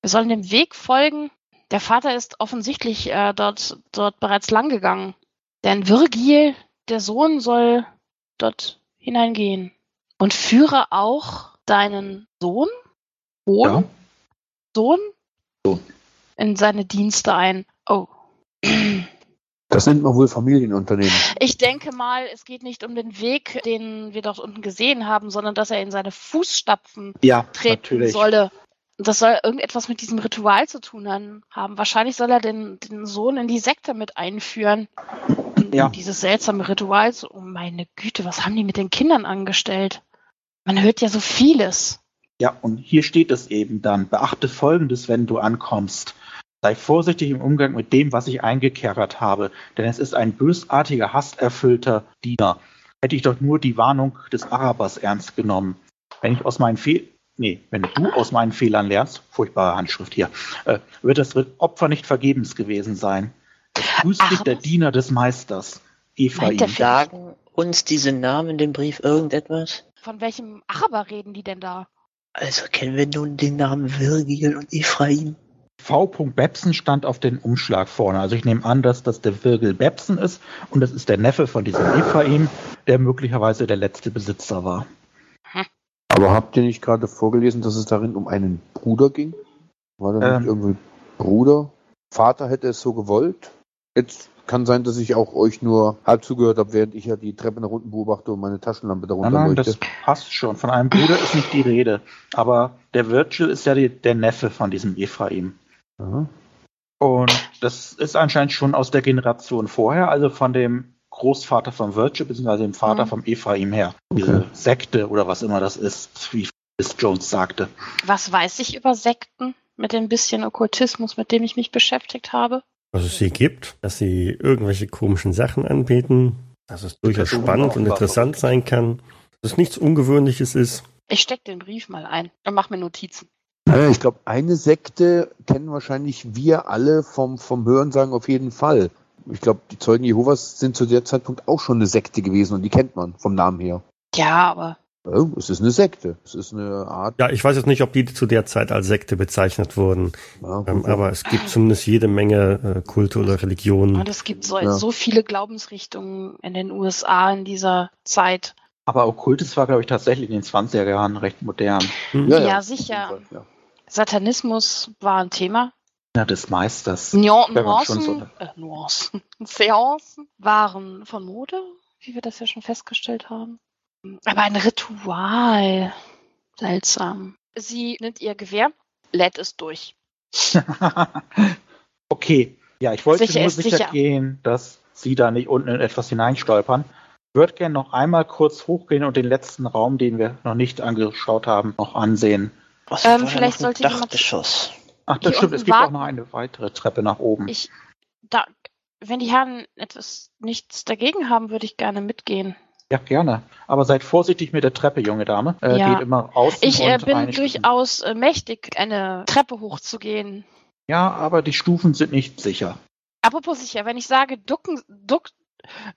Wir sollen dem Weg folgen. Der Vater ist offensichtlich äh, dort, dort bereits lang gegangen. Denn Virgil, der Sohn, soll dort hineingehen. Und führe auch deinen Sohn, Sohn, Ja. Sohn, Sohn. in seine Dienste ein. Oh. Das nennt man wohl Familienunternehmen. Ich denke mal, es geht nicht um den Weg, den wir dort unten gesehen haben, sondern dass er in seine Fußstapfen Ja, treten natürlich. solle. Das soll irgendetwas mit diesem Ritual zu tun haben. Wahrscheinlich soll er den, den Sohn in die Sekte mit einführen. In Ja. Dieses seltsame Ritual. So, oh meine Güte, was haben die mit den Kindern angestellt? Man hört ja so vieles. Ja, und hier steht es eben dann. Beachte Folgendes, wenn du ankommst. Sei vorsichtig im Umgang mit dem, was ich eingekerkert habe, denn es ist ein bösartiger, hasserfüllter Diener. Hätte ich doch nur die Warnung des Arabers ernst genommen. Wenn ich aus meinen Fehl nee, wenn du aus meinen Fehlern lernst, furchtbare Handschrift hier, äh, wird das Opfer nicht vergebens gewesen sein. Es grüßt dich der? Diener des Meisters, Ephraim. Sagen uns diese Namen in dem Brief irgendetwas? Von welchem Araber reden die denn da? Also kennen wir nun den Namen Virgil und Ephraim? V. Bebsen stand auf dem Umschlag vorne. Also ich nehme an, dass das der Virgil Bebsen ist und das ist der Neffe von diesem Ephraim, der möglicherweise der letzte Besitzer war. Aber habt ihr nicht gerade vorgelesen, dass es darin um einen Bruder ging? War da Ähm. nicht irgendwie Bruder? Vater hätte es so gewollt? Jetzt kann sein, dass ich auch euch nur halb zugehört habe, während ich ja die Treppe nach unten beobachte und meine Taschenlampe darunter Nein, nein, leuchte. das passt schon. Von einem Bruder ist nicht die Rede. Aber der Virgil ist ja die, der Neffe von diesem Ephraim. Aha. Und das ist anscheinend schon aus der Generation vorher, also von dem Großvater von Virgil, beziehungsweise dem Vater Mhm. vom Ephraim her. Diese Sekte oder was immer das ist, wie Miss Jones sagte. Was weiß ich über Sekten mit dem bisschen Okkultismus, mit dem ich mich beschäftigt habe? Was es sie gibt, dass sie irgendwelche komischen Sachen anbieten, dass es durchaus spannend und interessant sein kann, dass es nichts Ungewöhnliches ist. Ich steck den Brief mal ein und mach mir Notizen. Naja, ich glaube, eine Sekte kennen wahrscheinlich wir alle vom, vom Hörensagen auf jeden Fall. Ich glaube, die Zeugen Jehovas sind zu der Zeitpunkt auch schon eine Sekte gewesen und die kennt man vom Namen her. Ja, aber Ja, es ist eine Sekte. Es ist eine Art. Ja, ich weiß jetzt nicht, ob die zu der Zeit als Sekte bezeichnet wurden, Ja, ähm, aber es gibt zumindest jede Menge äh, Kulte oder Religionen. und es gibt so, Ja. so viele Glaubensrichtungen in den USA in dieser Zeit. Aber Okkultes war, glaube ich, tatsächlich in den 20er Jahren recht modern. Hm? Ja, sicher. Fall, ja. Satanismus war ein Thema. Ja, des Meisters. Schon Nuancen, so- äh, Nuancen, Seancen waren von Mode, wie wir das ja schon festgestellt haben. Aber ein Ritual. Seltsam. Sie nimmt ihr Gewehr, lädt es durch. okay. Ja, ich wollte Sicher nur sicher, sicher. gehen, dass Sie da nicht unten in etwas hineinstolpern. Würde gerne noch einmal kurz hochgehen und den letzten Raum, den wir noch nicht angeschaut haben, noch ansehen. Was Ähm, vielleicht sollte jemand- Dachgeschoss. Ach, das stimmt, es gibt auch noch eine weitere Treppe nach oben. Ich, da, wenn die Herren etwas nichts dagegen haben, würde ich gerne mitgehen. ja, gerne. Aber seid vorsichtig mit der Treppe, junge Dame. Äh, Ja. Geht immer außen Ich äh, bin durchaus äh, mächtig, eine Treppe hochzugehen. Ja, aber die Stufen sind nicht sicher. Apropos sicher, wenn ich sage ducken, duck,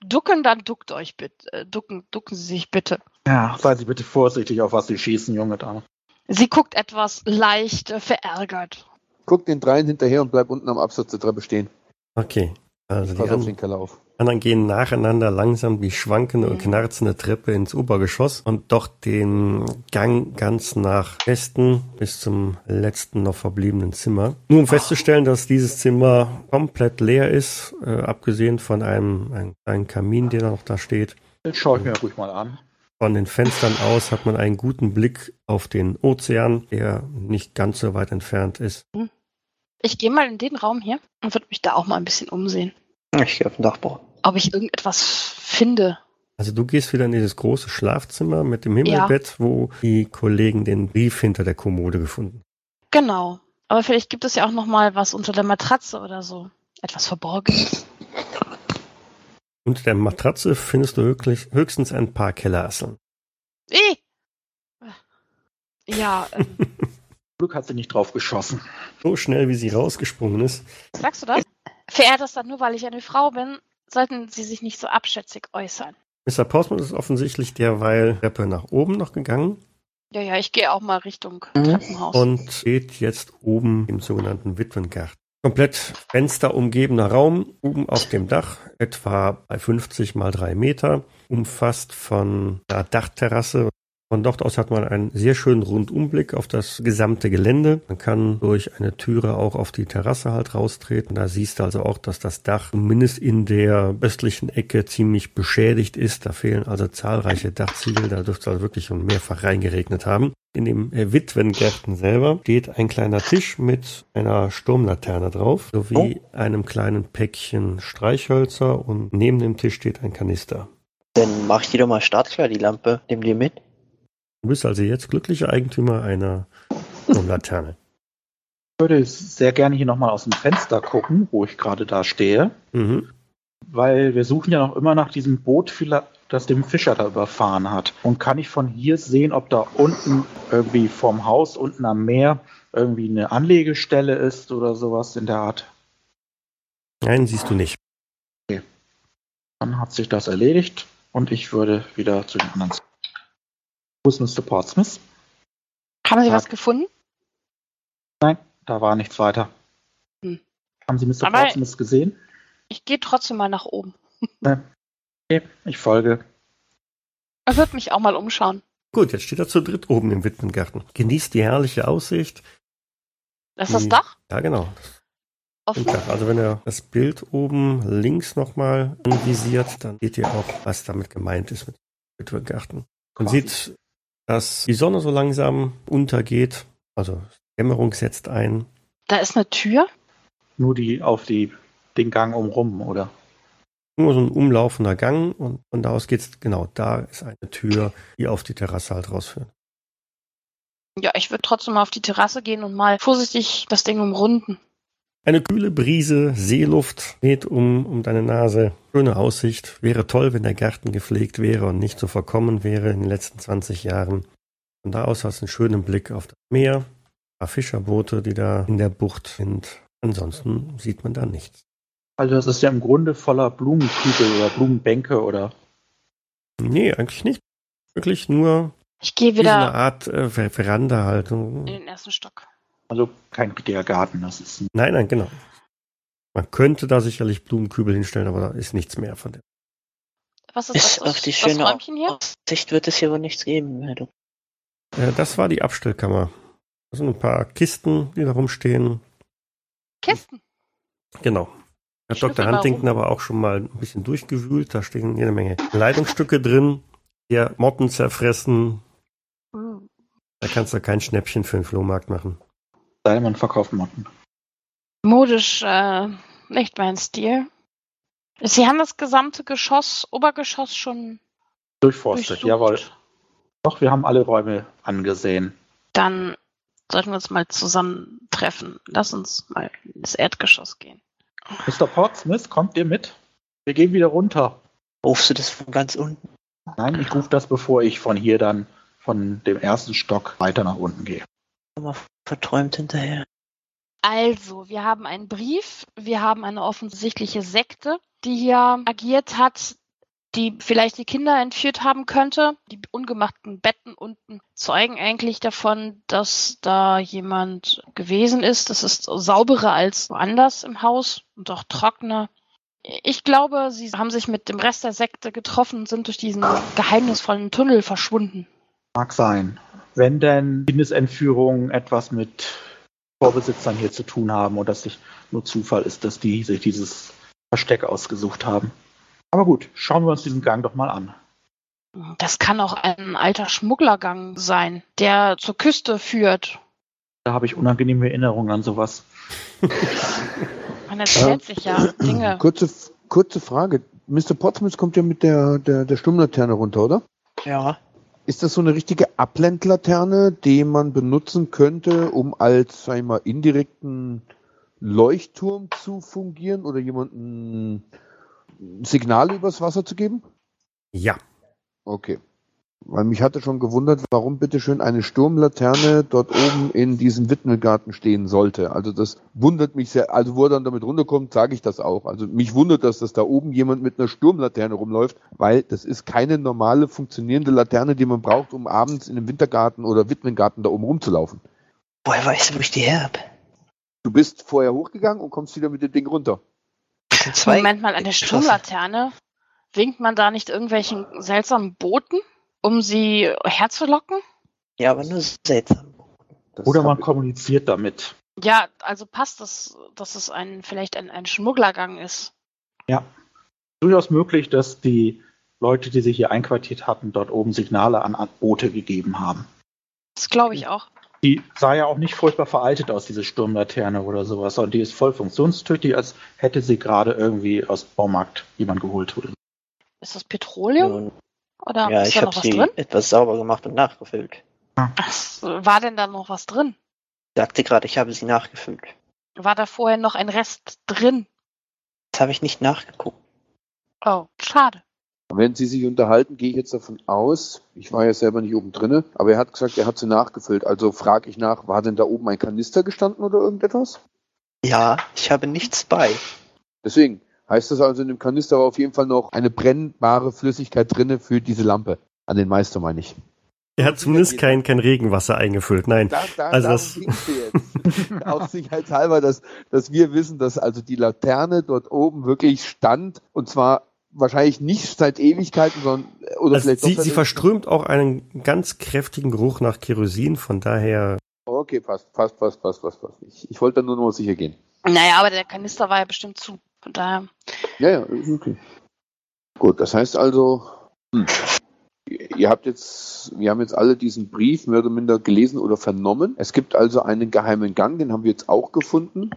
ducken, dann duckt euch bitte. Äh, ducken, ducken Sie sich bitte. Ja, seien Sie bitte vorsichtig, auf was Sie schießen, junge Dame. Sie guckt etwas leicht äh, verärgert. Guck den dreien hinterher und bleib unten am Absatz der Treppe stehen. Okay, also die Pass auf an den Keller auf. anderen gehen nacheinander langsam die schwankende und Mhm. knarzende Treppe ins Obergeschoss und doch den Gang ganz nach Westen bis zum letzten noch verbliebenen Zimmer. Nur um festzustellen, dass dieses Zimmer komplett leer ist, äh, abgesehen von einem, einem kleinen Kamin, der noch da steht. Das schaue ich mir ruhig mal an. Von den Fenstern aus hat man einen guten Blick auf den Ozean, der nicht ganz so weit entfernt ist. Ich gehe mal in den Raum hier und würde mich da auch mal ein bisschen umsehen. Ich gehe auf den Dachboden. Ob ich irgendetwas finde. Also du gehst wieder in dieses große Schlafzimmer mit dem Himmelbett, wo die Kollegen den Brief hinter der Kommode gefunden. Genau. Aber vielleicht gibt es ja auch noch mal was unter der Matratze oder so. Etwas Verborgenes. Unter der Matratze findest du höchlich, höchstens ein paar Kellerasseln. Eh! Ja, ähm, Glück hat sie nicht drauf geschossen. So schnell, wie sie rausgesprungen ist. Sagst du das? Verehrt das dann nur, weil ich eine Frau bin? Sollten Sie sich nicht so abschätzig äußern. Mr. Portsmouth ist offensichtlich derweil Treppe nach oben noch gegangen Ja, ja, ich gehe auch mal Richtung Mhm. Treppenhaus. und steht jetzt oben im sogenannten Witwengarten. Komplett fensterumgebener Raum, oben auf dem Dach, etwa bei 50 mal 3 Meter, umfasst von einer Dachterrasse. Von dort aus hat man einen sehr schönen Rundumblick auf das gesamte Gelände. Man kann durch eine Türe auch auf die Terrasse halt raustreten. Da siehst du also auch, dass das Dach zumindest in der östlichen Ecke ziemlich beschädigt ist. Da fehlen also zahlreiche Dachziegel. Da dürfte es also wirklich schon mehrfach reingeregnet haben. In dem äh, Witwengärten selber steht ein kleiner Tisch mit einer Sturmlaterne drauf, sowie einem kleinen Päckchen Streichhölzer und neben dem Tisch steht ein Kanister. Dann mach ich die doch mal startklar, die Lampe. Nimm die mit. Du bist also jetzt glücklicher Eigentümer einer Sturmlaterne. Ich würde sehr gerne hier nochmal aus dem Fenster gucken, wo ich gerade da stehe, Mhm. weil wir suchen ja noch immer nach diesem Boot, das den Fischer da überfahren hat. Und kann ich von hier sehen, ob da unten irgendwie vorm Haus, unten am Meer, irgendwie eine Anlegestelle ist oder sowas in der Art? Nein, siehst du nicht. Dann hat sich das erledigt und ich würde wieder zu den anderen. Wo ist Mr. Portsmouth? Haben Sie Ja. was gefunden? Nein, da war nichts weiter. Hm. Haben Sie Mr. Aber- Portsmouth gesehen? Ich gehe trotzdem mal nach oben. Okay, ich folge. Er wird mich auch mal umschauen. Gut, jetzt steht er zu dritt oben im Witwengarten. Genießt die herrliche Aussicht. Das ist das Dach? Ja, genau. Offen? Dach. Also wenn er das Bild oben links nochmal anvisiert, dann seht ihr auch, was damit gemeint ist mit Witwengarten. Man sieht, dass die Sonne so langsam untergeht. Also Dämmerung setzt ein. Da ist eine Tür. Nur die auf die, den Gang umrum, oder? Nur so ein umlaufender Gang und von da aus geht's, genau, da ist eine Tür, die auf die Terrasse halt rausführt. Ja, ich würde trotzdem mal auf die Terrasse gehen und mal vorsichtig das Ding umrunden. Eine kühle Brise, Seeluft weht um, um deine Nase. Schöne Aussicht. Wäre toll, wenn der Garten gepflegt wäre und nicht so verkommen wäre in den letzten 20 Jahren. Von da aus hast du einen schönen Blick auf das Meer, ein paar Fischerboote, die da in der Bucht sind. Ansonsten sieht man da nichts. Also das ist ja im Grunde voller Blumenkübel oder Blumenbänke oder Nee, eigentlich nicht. Wirklich nur Ich gehe wie so eine wieder Art äh, Ver Veranda halt. in den ersten Stock. Also kein richtiger Garten. Das ist ein, Nein, nein, genau. Man könnte da sicherlich Blumenkübel hinstellen, aber da ist nichts mehr von dem. Was ist Ist das, auf die das schöne Räumchen hier? Aussicht wird es hier wohl nichts geben. Herr Duck. Äh, das war die Abstellkammer. Da sind ein paar Kisten, die da rumstehen. Kisten. Genau. Hat Schnüffel Dr. Huntington aber auch schon mal ein bisschen durchgewühlt. Da stehen jede Menge Kleidungsstücke drin, hier Motten zerfressen. Hm. Da kannst du kein Schnäppchen für den Flohmarkt machen. Sei man verkauft Motten. Modisch äh, nicht mein Stil. Sie haben das gesamte Geschoss, Obergeschoss schon Durchforstet, durchsucht. jawohl. Doch, wir haben alle Räume angesehen. Dann sollten wir uns mal zusammentreffen. Lass uns mal ins Erdgeschoss gehen. Mr. Portsmouth, kommt ihr mit? Wir gehen wieder runter. Rufst du das von ganz unten? Nein, ich rufe das, bevor ich von hier dann von dem ersten Stock weiter nach unten gehe. Mal verträumt hinterher. Also, wir haben einen Brief, wir haben eine offensichtliche Sekte, die hier agiert hat, die vielleicht die Kinder entführt haben könnte. Die ungemachten Betten unten zeugen eigentlich davon, dass da jemand gewesen ist. Das ist sauberer als woanders im Haus und auch trockener. Ich glaube, sie haben sich mit dem Rest der Sekte getroffen und sind durch diesen geheimnisvollen Tunnel verschwunden. Mag sein. Wenn denn Kindesentführungen etwas mit Vorbesitzern hier zu tun haben und dass es nur Zufall ist, dass die sich dieses Versteck ausgesucht haben. Aber gut, schauen wir uns diesen Gang doch mal an. Das kann auch ein alter Schmugglergang sein, der zur Küste führt. Da habe ich unangenehme Erinnerungen an sowas. Man erzählt sich ja Dinge. Kurze, kurze Frage. Mr. Portsmouth kommt ja mit der, der, der Sturmlaterne runter, oder? Ja. Ist das so eine richtige Abblendlaterne, die man benutzen könnte, um als, sag ich mal, indirekten Leuchtturm zu fungieren oder jemandem Signale übers Wasser zu geben? Ja. Okay. Weil mich hatte schon gewundert, warum bitteschön eine Sturmlaterne dort oben in diesem Witmelgarten stehen sollte. Also das wundert mich sehr. Also wo er dann damit runterkommt, sage ich das auch. Also mich wundert das, dass da oben jemand mit einer Sturmlaterne rumläuft, weil das ist keine normale funktionierende Laterne, die man braucht, um abends in einem Wintergarten oder Witmengarten da oben rumzulaufen. Woher weißt du, wo ich die her hab? Du bist vorher hochgegangen und kommst wieder mit dem Ding runter. Moment mal, eine. Sturmlaterne. Winkt man da nicht irgendwelchen seltsamen Booten, um sie herzulocken? Ja, aber nur seltsam. Das Oder man kommuniziert damit. Ja, also passt es, dass es ein, vielleicht ein, ein Schmugglergang ist. Durchaus möglich, dass die Leute, die sich hier einquartiert hatten, dort oben Signale an Boote gegeben haben. Das glaube ich auch. Die sah ja auch nicht furchtbar veraltet aus, diese Sturmlaterne oder sowas, sondern die ist voll funktionstüchtig, als hätte sie gerade irgendwie aus dem Baumarkt jemand geholt. Oder. Ist das Petroleum? Oder ja, ist ich da habe noch was sie drin? etwas sauber gemacht und nachgefüllt. Ach, war denn da noch was drin? Ich sagte gerade, ich habe sie nachgefüllt. War da vorher noch ein Rest drin? Das habe ich nicht nachgeguckt. Oh, schade. Wenn Sie sich unterhalten, gehe ich jetzt davon aus, ich war ja selber nicht oben drinne, aber er hat gesagt, er hat sie nachgefüllt. Also frage ich nach, war denn da oben ein Kanister gestanden oder irgendetwas? Ja, ich habe nichts bei. Deswegen heißt das also, in dem Kanister war auf jeden Fall noch eine brennbare Flüssigkeit drinne für diese Lampe. An den Meister meine ich. Er hat zumindest kein, kein Regenwasser eingefüllt. Nein. Da, da, Also das- jetzt. Auch sicherheitshalber, dass, dass wir wissen, dass also die Laterne dort oben wirklich stand und zwar wahrscheinlich nicht seit Ewigkeiten, sondern oder Also vielleicht sie, sie verströmt auch einen ganz kräftigen Geruch nach Kerosin. Von daher, Okay, passt, passt, passt, passt, passt, passt. Ich, ich wollte da nur noch mal sicher gehen. Naja, aber der Kanister war ja bestimmt zu. Von daher. Ja, ja, okay. Gut, das heißt also, hm, ihr habt jetzt, wir haben jetzt alle diesen Brief mehr oder minder gelesen oder vernommen. Es gibt also einen geheimen Gang, den haben wir jetzt auch gefunden.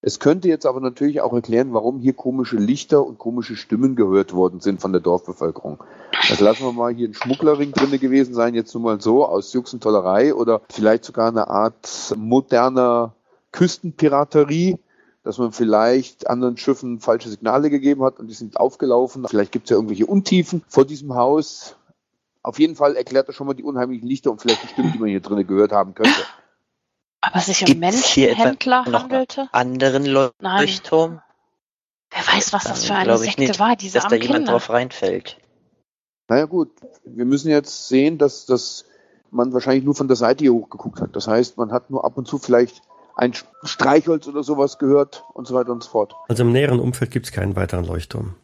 Es könnte jetzt aber natürlich auch erklären, warum hier komische Lichter und komische Stimmen gehört worden sind von der Dorfbevölkerung. Also lassen wir mal hier ein Schmugglerring drinne gewesen sein, jetzt nur mal so, aus Jux und Tollerei oder vielleicht sogar eine Art moderner Küstenpiraterie, dass man vielleicht anderen Schiffen falsche Signale gegeben hat und die sind aufgelaufen. Vielleicht gibt es ja irgendwelche Untiefen vor diesem Haus. Auf jeden Fall erklärt das schon mal die unheimlichen Lichter und vielleicht die Stimmen, die man hier drinnen gehört haben könnte. Aber es sich um Menschenhändler noch handelte? Anderen Nein. Leuchtturm, Wer weiß, was das für eine Sekte nicht, war, diese dass da jemand Kinder. drauf reinfällt. Naja gut, wir müssen jetzt sehen, dass, dass man wahrscheinlich nur von der Seite hier hochgeguckt hat. Das heißt, man hat nur ab und zu vielleicht ein Streichholz oder sowas gehört und so weiter und so fort. also im näheren Umfeld gibt es keinen weiteren Leuchtturm.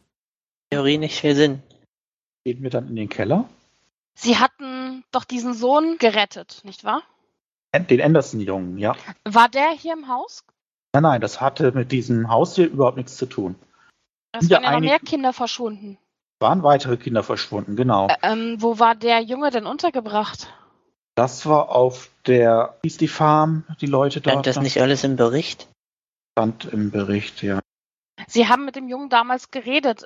Theorie nicht viel Sinn. Gehen wir dann in den Keller? Sie hatten doch diesen Sohn gerettet, nicht wahr? Den Anderson-Jungen, ja. War der hier im Haus? Nein, nein, das hatte mit diesem Haus hier überhaupt nichts zu tun. Es waren ja noch mehr Kinder verschwunden. Waren weitere Kinder verschwunden, genau. Ä- Ähm, wo war der Junge denn untergebracht? Das war auf der, hieß die Farm, die Leute dort. Stand das nicht alles im Bericht? stand im Bericht, ja. Sie haben mit dem Jungen damals geredet.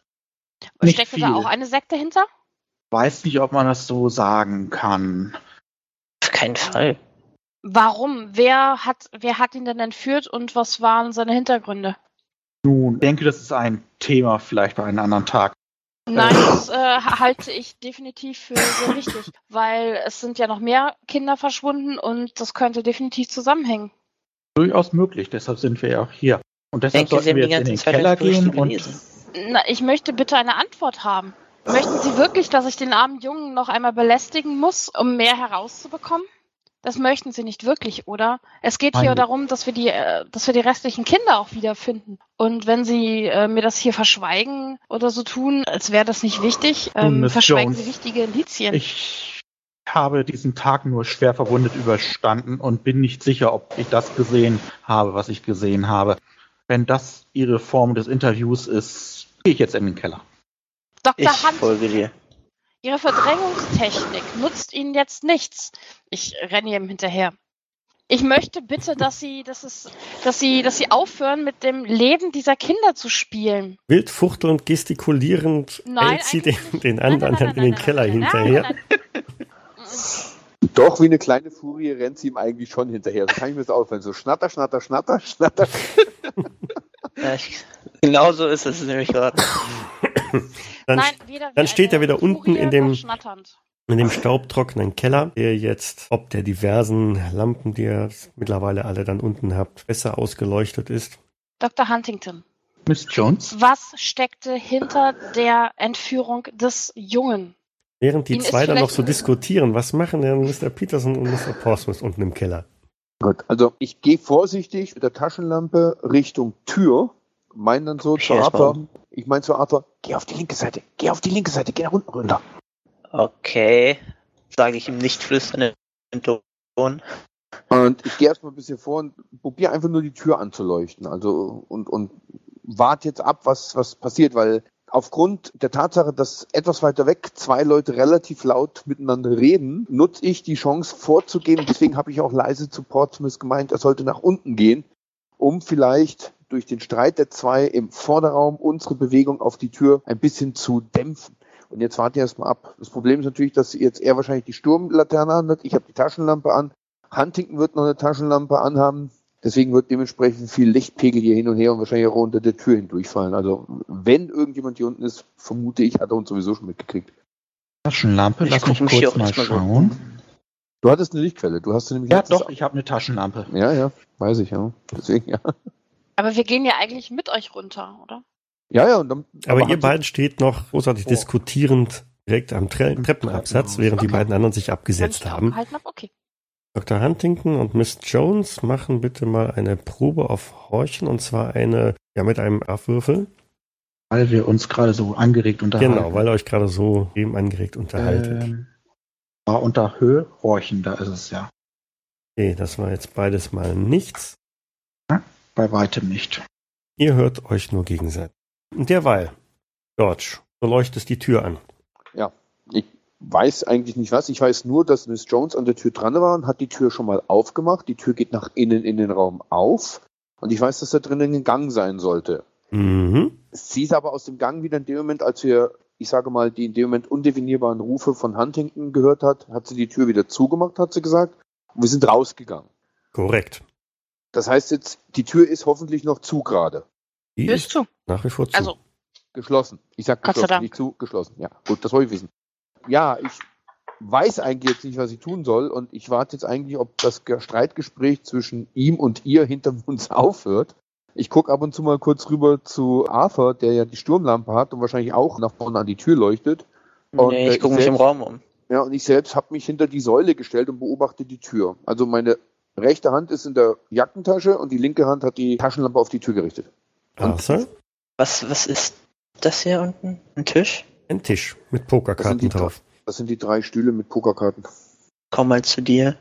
Nicht Steckte da viel. auch eine Sekte hinter? Weiß nicht, ob man das so sagen kann. Auf keinen Fall. Warum? Wer hat, wer hat ihn denn entführt und was waren seine Hintergründe? Nun, ich denke, das ist ein Thema vielleicht bei einem anderen Tag. Nein, das äh, halte ich definitiv für sehr wichtig, weil es sind ja noch mehr Kinder verschwunden und das könnte definitiv zusammenhängen. Durchaus möglich, deshalb sind wir ja auch hier. Und deshalb denke, sollten wir jetzt in den Zeit Keller gehen und. Na, ich möchte bitte eine Antwort haben. Möchten Sie wirklich, dass ich den armen Jungen noch einmal belästigen muss, um mehr herauszubekommen? Das möchten Sie nicht wirklich, oder? Es geht hier Nein. darum, dass wir die, äh, dass wir die restlichen Kinder auch wiederfinden. Und wenn Sie äh, mir das hier verschweigen oder so tun, als wäre das nicht wichtig, ähm, verschweigen Jones, Sie wichtige Indizien. ich habe diesen Tag nur schwer verwundet überstanden und bin nicht sicher, ob ich das gesehen habe, was ich gesehen habe. Wenn das Ihre Form des Interviews ist, gehe ich jetzt in den Keller. Dr. Ich Hunt, folge dir. Ihre Verdrängungstechnik nutzt Ihnen jetzt nichts. Ich renne ihm hinterher. Ich möchte bitte, dass Sie, dass es, dass Sie, dass Sie aufhören, mit dem Leben dieser Kinder zu spielen. Wild fuchtelnd, gestikulierend Nein, sie den, den anderen nein, nein, in den nein, Keller hinterher. Doch, wie eine kleine Furie rennt sie ihm eigentlich schon hinterher. So kann ich mir das ausfallen. So schnatter, schnatter, schnatter, schnatter. Ja, ich, genauso ist es nämlich gerade. Dann, Nein, weder wie dann steht er wieder unten in dem- in dem staubtrockenen Keller, der jetzt ob der diversen Lampen, die ihr mittlerweile alle dann unten habt, besser ausgeleuchtet ist. Dr. Huntington, Miss Jones? was steckte hinter der Entführung des Jungen? Während die Ihnen zwei dann noch so diskutieren, was machen denn Mr. Peterson und Mr. Portsmouth unten im Keller? Gut, also ich gehe vorsichtig mit der Taschenlampe Richtung Tür, mein dann so zu. Ich meine zu Arthur, geh auf die linke Seite, geh auf die linke Seite, geh nach unten runter. Okay. Sage ich ihm nicht flüstern im Ton. Und ich gehe erstmal ein bisschen vor und probiere einfach nur die Tür anzuleuchten. Also und, und warte jetzt ab, was, was passiert, weil aufgrund der Tatsache, dass etwas weiter weg zwei Leute relativ laut miteinander reden, nutze ich die Chance vorzugehen. Deswegen habe ich auch leise zu Portsmouth gemeint, er sollte nach unten gehen, um vielleicht durch den Streit der zwei im Vorderraum unsere Bewegung auf die Tür ein bisschen zu dämpfen. Und jetzt warte ich erstmal ab. Das Problem ist natürlich, dass jetzt er wahrscheinlich die Sturmlaterne anhat, ich habe die Taschenlampe an. Huntington wird noch eine Taschenlampe anhaben. Deswegen wird dementsprechend viel Lichtpegel hier hin und her und wahrscheinlich auch unter der Tür hindurchfallen. Also wenn irgendjemand hier unten ist, vermute ich, hat er uns sowieso schon mitgekriegt. Taschenlampe, Ich lass mich kurz mal schauen. Du hattest eine Lichtquelle. Du hast sie nämlich Ja, doch, ich habe eine Taschenlampe. Ja, ja, weiß ich, ja. Deswegen, ja. Aber wir gehen ja eigentlich mit euch runter, oder? Ja, ja, und dann. Aber, ihr hat sie- beiden steht noch großartig Oh. diskutierend direkt am Tre Treppenabsatz, während die Okay. beiden anderen sich abgesetzt die haben. Hab, okay. Dr. Huntington und Miss Jones machen bitte mal eine Probe auf Horchen und zwar eine, ja, mit einem Abwürfel. Weil wir uns gerade so angeregt unterhalten. Genau, weil ihr euch gerade so eben angeregt unterhaltet. ähm, war unter Höhe horchen, da ist es ja. Okay, das war jetzt beides mal nichts. Bei weitem nicht. Ihr hört euch nur gegenseitig. Und derweil, George, du leuchtest die Tür an. Ich weiß eigentlich nicht was. Ich weiß nur, dass Miss Jones an der Tür dran war und hat die Tür schon mal aufgemacht. Die Tür geht nach innen in den Raum auf. Und ich weiß, dass da drinnen ein Gang sein sollte. Mhm. Sie ist aber aus dem Gang wieder in dem Moment, als wir, ich sage mal, die in dem Moment undefinierbaren Rufe von Huntington gehört hat, hat sie die Tür wieder zugemacht, hat sie gesagt. Und wir sind rausgegangen. Korrekt. Das heißt jetzt, die Tür ist hoffentlich noch zu gerade. Die ist zu. nach wie vor zu. Also, Geschlossen. Ich sag Gott sei geschlossen, Dank. nicht zu, geschlossen. Ja, gut, das wollte ich wissen. Ja, ich weiß eigentlich jetzt nicht, was ich tun soll und ich warte jetzt eigentlich, ob das Ge- Streitgespräch zwischen ihm und ihr hinter uns aufhört. Ich gucke ab und zu mal kurz rüber zu Arthur, der ja die Sturmlampe hat und wahrscheinlich auch nach vorne an die Tür leuchtet. Und, nee, äh, ich gucke mich im Raum um. Ja, und ich selbst habe mich hinter die Säule gestellt und beobachte die Tür. Also meine rechte Hand ist in der Jackentasche und die linke Hand hat die Taschenlampe auf die Tür gerichtet. Arthur, Was, was ist das hier unten? Ein Tisch? ein Tisch mit Das Pokerkarten die drauf. Das sind die drei Stühle mit Pokerkarten. Komm mal zu dir.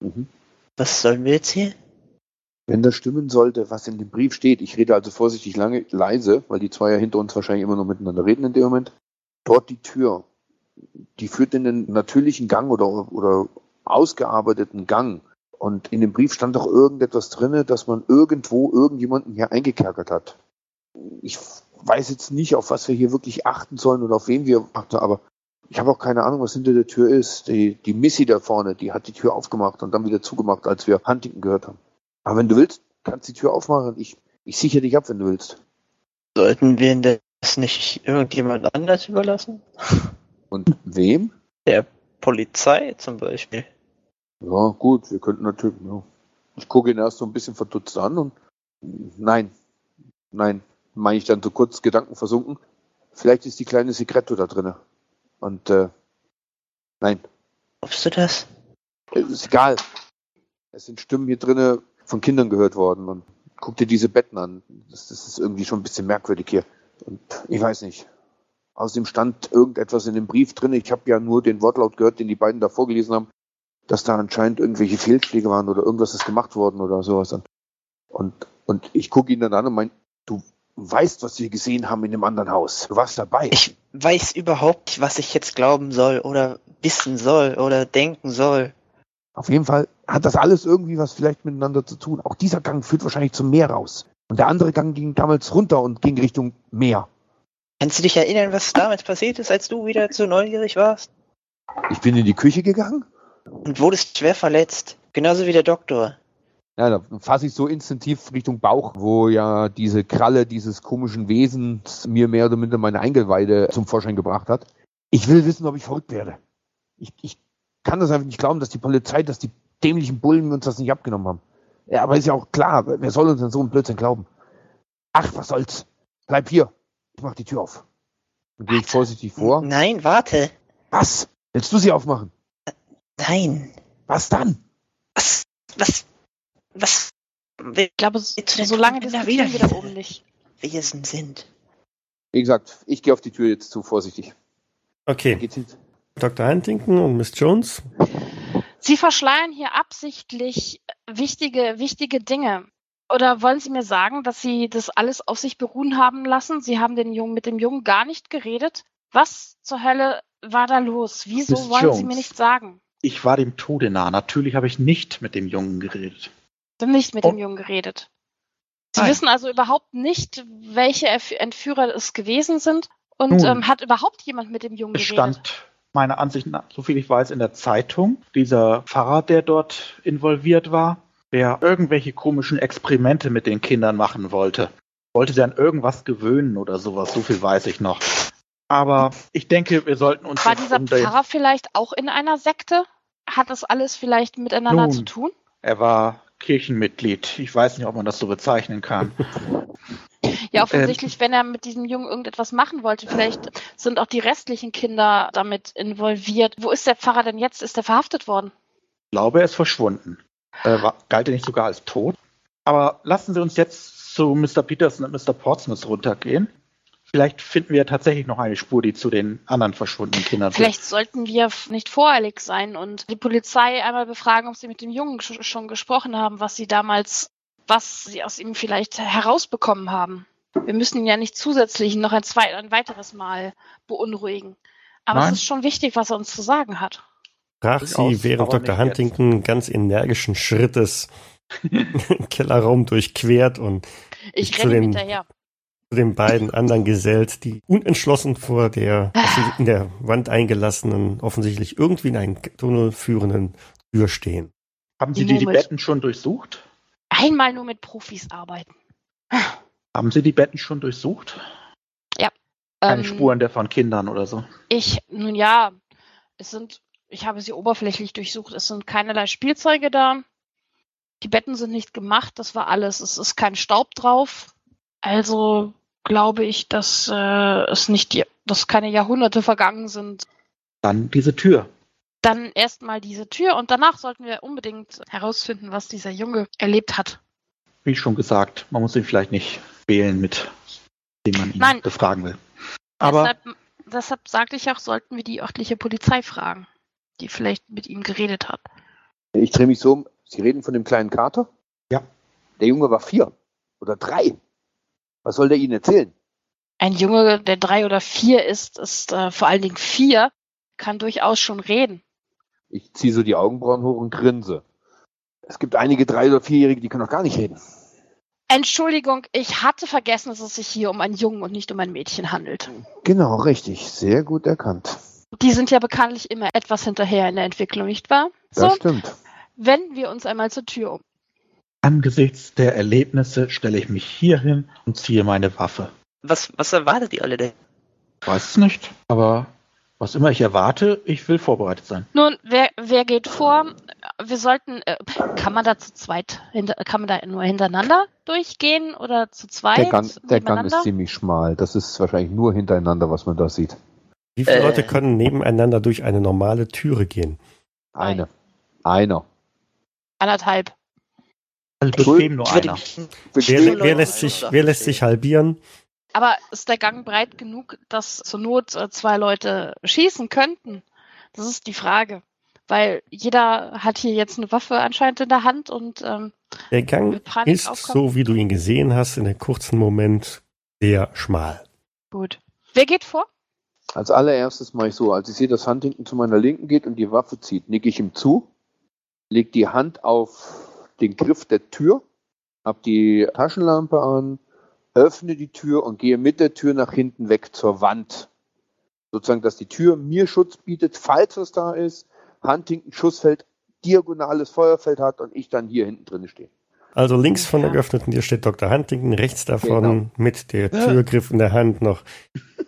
Mhm. Was sollen wir jetzt hier? Wenn das stimmen sollte, was in dem Brief steht, ich rede also vorsichtig lange, leise, weil die zwei ja hinter uns wahrscheinlich immer noch miteinander reden in dem Moment. Dort die Tür, die führt in den natürlichen Gang oder, oder ausgearbeiteten Gang. Und in dem Brief stand doch irgendetwas drinne, dass man irgendwo irgendjemanden hier eingekerkert hat. Ich weiß jetzt nicht, auf was wir hier wirklich achten sollen oder auf wen wir achten, aber ich habe auch keine Ahnung, was hinter der Tür ist. Die, die Missy da vorne, die hat die Tür aufgemacht und dann wieder zugemacht, als wir Huntington gehört haben. Aber wenn du willst, kannst du die Tür aufmachen. Ich, ich sichere dich ab, wenn du willst. Sollten wir das nicht irgendjemand anders überlassen? Und wem? Der Polizei zum Beispiel. Ja, gut, wir könnten natürlich. Ja. Ich gucke ihn erst so ein bisschen verdutzt an und nein, nein, meine ich dann so kurz Gedanken versunken. Vielleicht ist die kleine Segretto da drinne. Und äh, nein, Glaubst du das? ist egal. Es sind Stimmen hier drinne von Kindern gehört worden und guck dir diese Betten an. Das, das ist irgendwie schon ein bisschen merkwürdig hier. Und ich weiß nicht. Außerdem stand irgendetwas in dem Brief drin. Ich habe ja nur den Wortlaut gehört, den die beiden da vorgelesen haben, dass da anscheinend irgendwelche Fehlschläge waren oder irgendwas ist gemacht worden oder sowas. Und, und ich gucke ihn dann an und mein, du weißt, was wir gesehen haben in dem anderen Haus. Du warst dabei. Ich weiß überhaupt nicht, was ich jetzt glauben soll oder wissen soll oder denken soll. Auf jeden Fall hat das alles irgendwie was vielleicht miteinander zu tun. Auch dieser Gang führt wahrscheinlich zum Meer raus. Und der andere Gang ging damals runter und ging Richtung Meer. Kannst du dich erinnern, was damals passiert ist, als du wieder so neugierig warst? Ich bin in die Küche gegangen. Und wurdest schwer verletzt. Genauso wie der Doktor. Ja, da fasse ich so instinktiv Richtung Bauch, wo ja diese Kralle dieses komischen Wesens mir mehr oder minder meine Eingeweide zum Vorschein gebracht hat. Ich will wissen, ob ich verrückt werde. Ich, ich kann das einfach nicht glauben, dass die Polizei, dass die dämlichen Bullen uns das nicht abgenommen haben. Ja, aber ist ja auch klar, wer soll uns denn so einen Blödsinn glauben? Ach, was soll's? Bleib hier. Ich mach die Tür auf. Dann gehe ich vorsichtig vor. Nein, warte. Was? Willst du sie aufmachen? Nein. Was dann? Was? Was? Was? Ich glaube, solange Toten diskutieren wir wieder- da oben nicht. Wesen sind. Wie gesagt, ich gehe auf die Tür jetzt zu, vorsichtig. Okay? Dr. Huntington und Miss Jones. Sie verschleiern hier absichtlich wichtige, wichtige Dinge. Oder wollen Sie mir sagen, dass Sie das alles auf sich beruhen haben lassen? Sie haben den Jungen mit dem Jungen gar nicht geredet. Was zur Hölle war da los? Wieso Miss wollen Sie Jones. mir nicht sagen? Ich war dem Tode nah. Natürlich habe ich nicht mit dem Jungen geredet. Nicht mit Oh. dem Jungen geredet. Sie Nein. wissen also überhaupt nicht, welche Entführer es gewesen sind. Und Nun. ähm, hat überhaupt jemand mit dem Jungen Es geredet? stand meiner Ansicht nach, soviel ich weiß, in der Zeitung, dieser Pfarrer, der dort involviert war, der irgendwelche komischen Experimente mit den Kindern machen wollte. Wollte sie an irgendwas gewöhnen oder sowas, so viel weiß ich noch. Aber ich denke, wir sollten uns War dieser Pfarrer vielleicht auch in einer Sekte? Hat das alles vielleicht miteinander Nun. zu tun? Er war Kirchenmitglied. Ich weiß nicht, ob man das so bezeichnen kann. Ja, offensichtlich, wenn er mit diesem Jungen irgendetwas machen wollte, vielleicht sind auch die restlichen Kinder damit involviert. Wo ist der Pfarrer denn jetzt? Ist er verhaftet worden? Ich glaube, er ist verschwunden. Äh, war, galt er nicht sogar als tot? Aber lassen Sie uns jetzt zu Mr. Peterson und Mr. Portsmouth runtergehen. Vielleicht finden wir tatsächlich noch eine Spur, die zu den anderen verschwundenen Kindern führt. Vielleicht sollten wir nicht voreilig sein und die Polizei einmal befragen, ob sie mit dem Jungen sch schon gesprochen haben, was sie damals, was sie aus ihm vielleicht herausbekommen haben. Wir müssen ihn ja nicht zusätzlich noch ein, zweit, ein weiteres Mal beunruhigen. Aber Nein. es ist schon wichtig, was er uns zu sagen hat. Sprach sie, während Dr. Huntington ganz energischen Schrittes den Kellerraum durchquert und Ich Zu renne ihm den- hinterher. Zu den beiden anderen gesellt, die unentschlossen vor der in der Wand eingelassenen, offensichtlich irgendwie in einen Tunnel führenden Tür stehen. Haben Sie Die die. Betten schon durchsucht? Einmal nur mit Profis arbeiten. Haben Sie die Betten schon durchsucht? Keine Ähm, Spuren der von Kindern oder so. Ich, nun ja, es sind, ich habe sie oberflächlich durchsucht, es sind keinerlei Spielzeuge da. Die Betten sind nicht gemacht, das war alles. Es ist kein Staub drauf. Also glaube ich, dass äh, es nicht, dass keine Jahrhunderte vergangen sind. Dann diese Tür. Dann erstmal diese Tür und danach sollten wir unbedingt herausfinden, was dieser Junge erlebt hat. Wie schon gesagt, man muss ihn vielleicht nicht wählen, mit dem man ihn Nein. befragen will. Aber deshalb, deshalb sagte ich auch, sollten wir die örtliche Polizei fragen, die vielleicht mit ihm geredet hat. Ich drehe mich so um. Sie reden von dem kleinen Kater? Ja. Der Junge war vier oder drei. Was soll der Ihnen erzählen? Ein Junge, der drei oder vier ist, ist äh, vor allen Dingen vier, kann durchaus schon reden. Ich ziehe so die Augenbrauen hoch und grinse. Es gibt einige drei- oder vierjährige, die können noch gar nicht reden. Entschuldigung, ich hatte vergessen, dass es sich hier um einen Jungen und nicht um ein Mädchen handelt. Genau, richtig. Sehr gut erkannt. Die sind ja bekanntlich immer etwas hinterher in der Entwicklung, nicht wahr? Das So, stimmt. wenden wir uns einmal zur Tür um. Angesichts der Erlebnisse stelle ich mich hier hin und ziehe meine Waffe. Was, was erwartet ihr alle denn? Weiß es nicht, aber was immer ich erwarte, ich will vorbereitet sein. Nun, wer, wer geht vor? Wir sollten, äh, kann man da zu zweit, hinter, kann man da nur hintereinander durchgehen oder zu zweit? Der Gang, der Gang ist ziemlich schmal. Das ist wahrscheinlich nur hintereinander, was man da sieht. Wie viele Äh. Leute können nebeneinander durch eine normale Türe gehen? Eine. Einer. Anderthalb. Also bequem nur einer. Wer, wer, lässt sich, wer lässt sich halbieren? Aber ist der Gang breit genug, dass zur Not äh, zwei Leute schießen könnten? Das ist die Frage. Weil jeder hat hier jetzt eine Waffe anscheinend in der Hand und ähm, Der Gang ist, aufkommen? so wie du ihn gesehen hast, in einem kurzen Moment sehr schmal. gut. Wer geht vor? Als allererstes mache ich so, als ich sehe, dass Huntington zu meiner Linken geht und die Waffe zieht, nicke ich ihm zu, leg die Hand auf den Griff der Tür, hab die Taschenlampe an, öffne die Tür und gehe mit der Tür nach hinten weg zur Wand. Sozusagen, dass die Tür mir Schutz bietet, falls was da ist, Huntington Schussfeld, diagonales Feuerfeld hat und ich dann hier hinten drin stehe. Also links von der geöffneten Tür steht Dr. Huntington, rechts davon Genau. mit der Türgriff in der Hand noch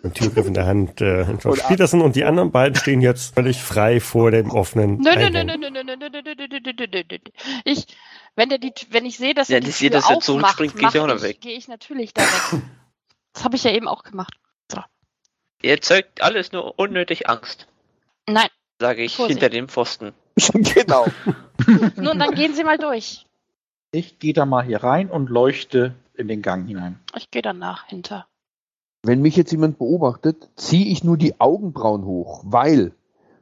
Ein Türgriff in der Hand äh, George Und- Peterson und die anderen beiden stehen jetzt völlig frei vor dem offenen Nö, nö, nö, Eingang. nö, nö, nö, nö, nö, nö, nö, nö. Ich, wenn der die, wenn ich sehe, dass Ja, er die Tür dass er aufmacht, zurückspringt, gehe ich auch noch weg. Gehe ich natürlich da weg. Das habe ich ja eben auch gemacht. Ihr erzeugt alles nur unnötig Angst, Nein, sage ich Vorsicht. hinter dem Pfosten. genau. nun dann gehen Sie mal durch. Ich gehe da mal hier rein und leuchte in den Gang hinein. Ich gehe danach hinter. Wenn mich jetzt jemand beobachtet, ziehe ich nur die Augenbrauen hoch, weil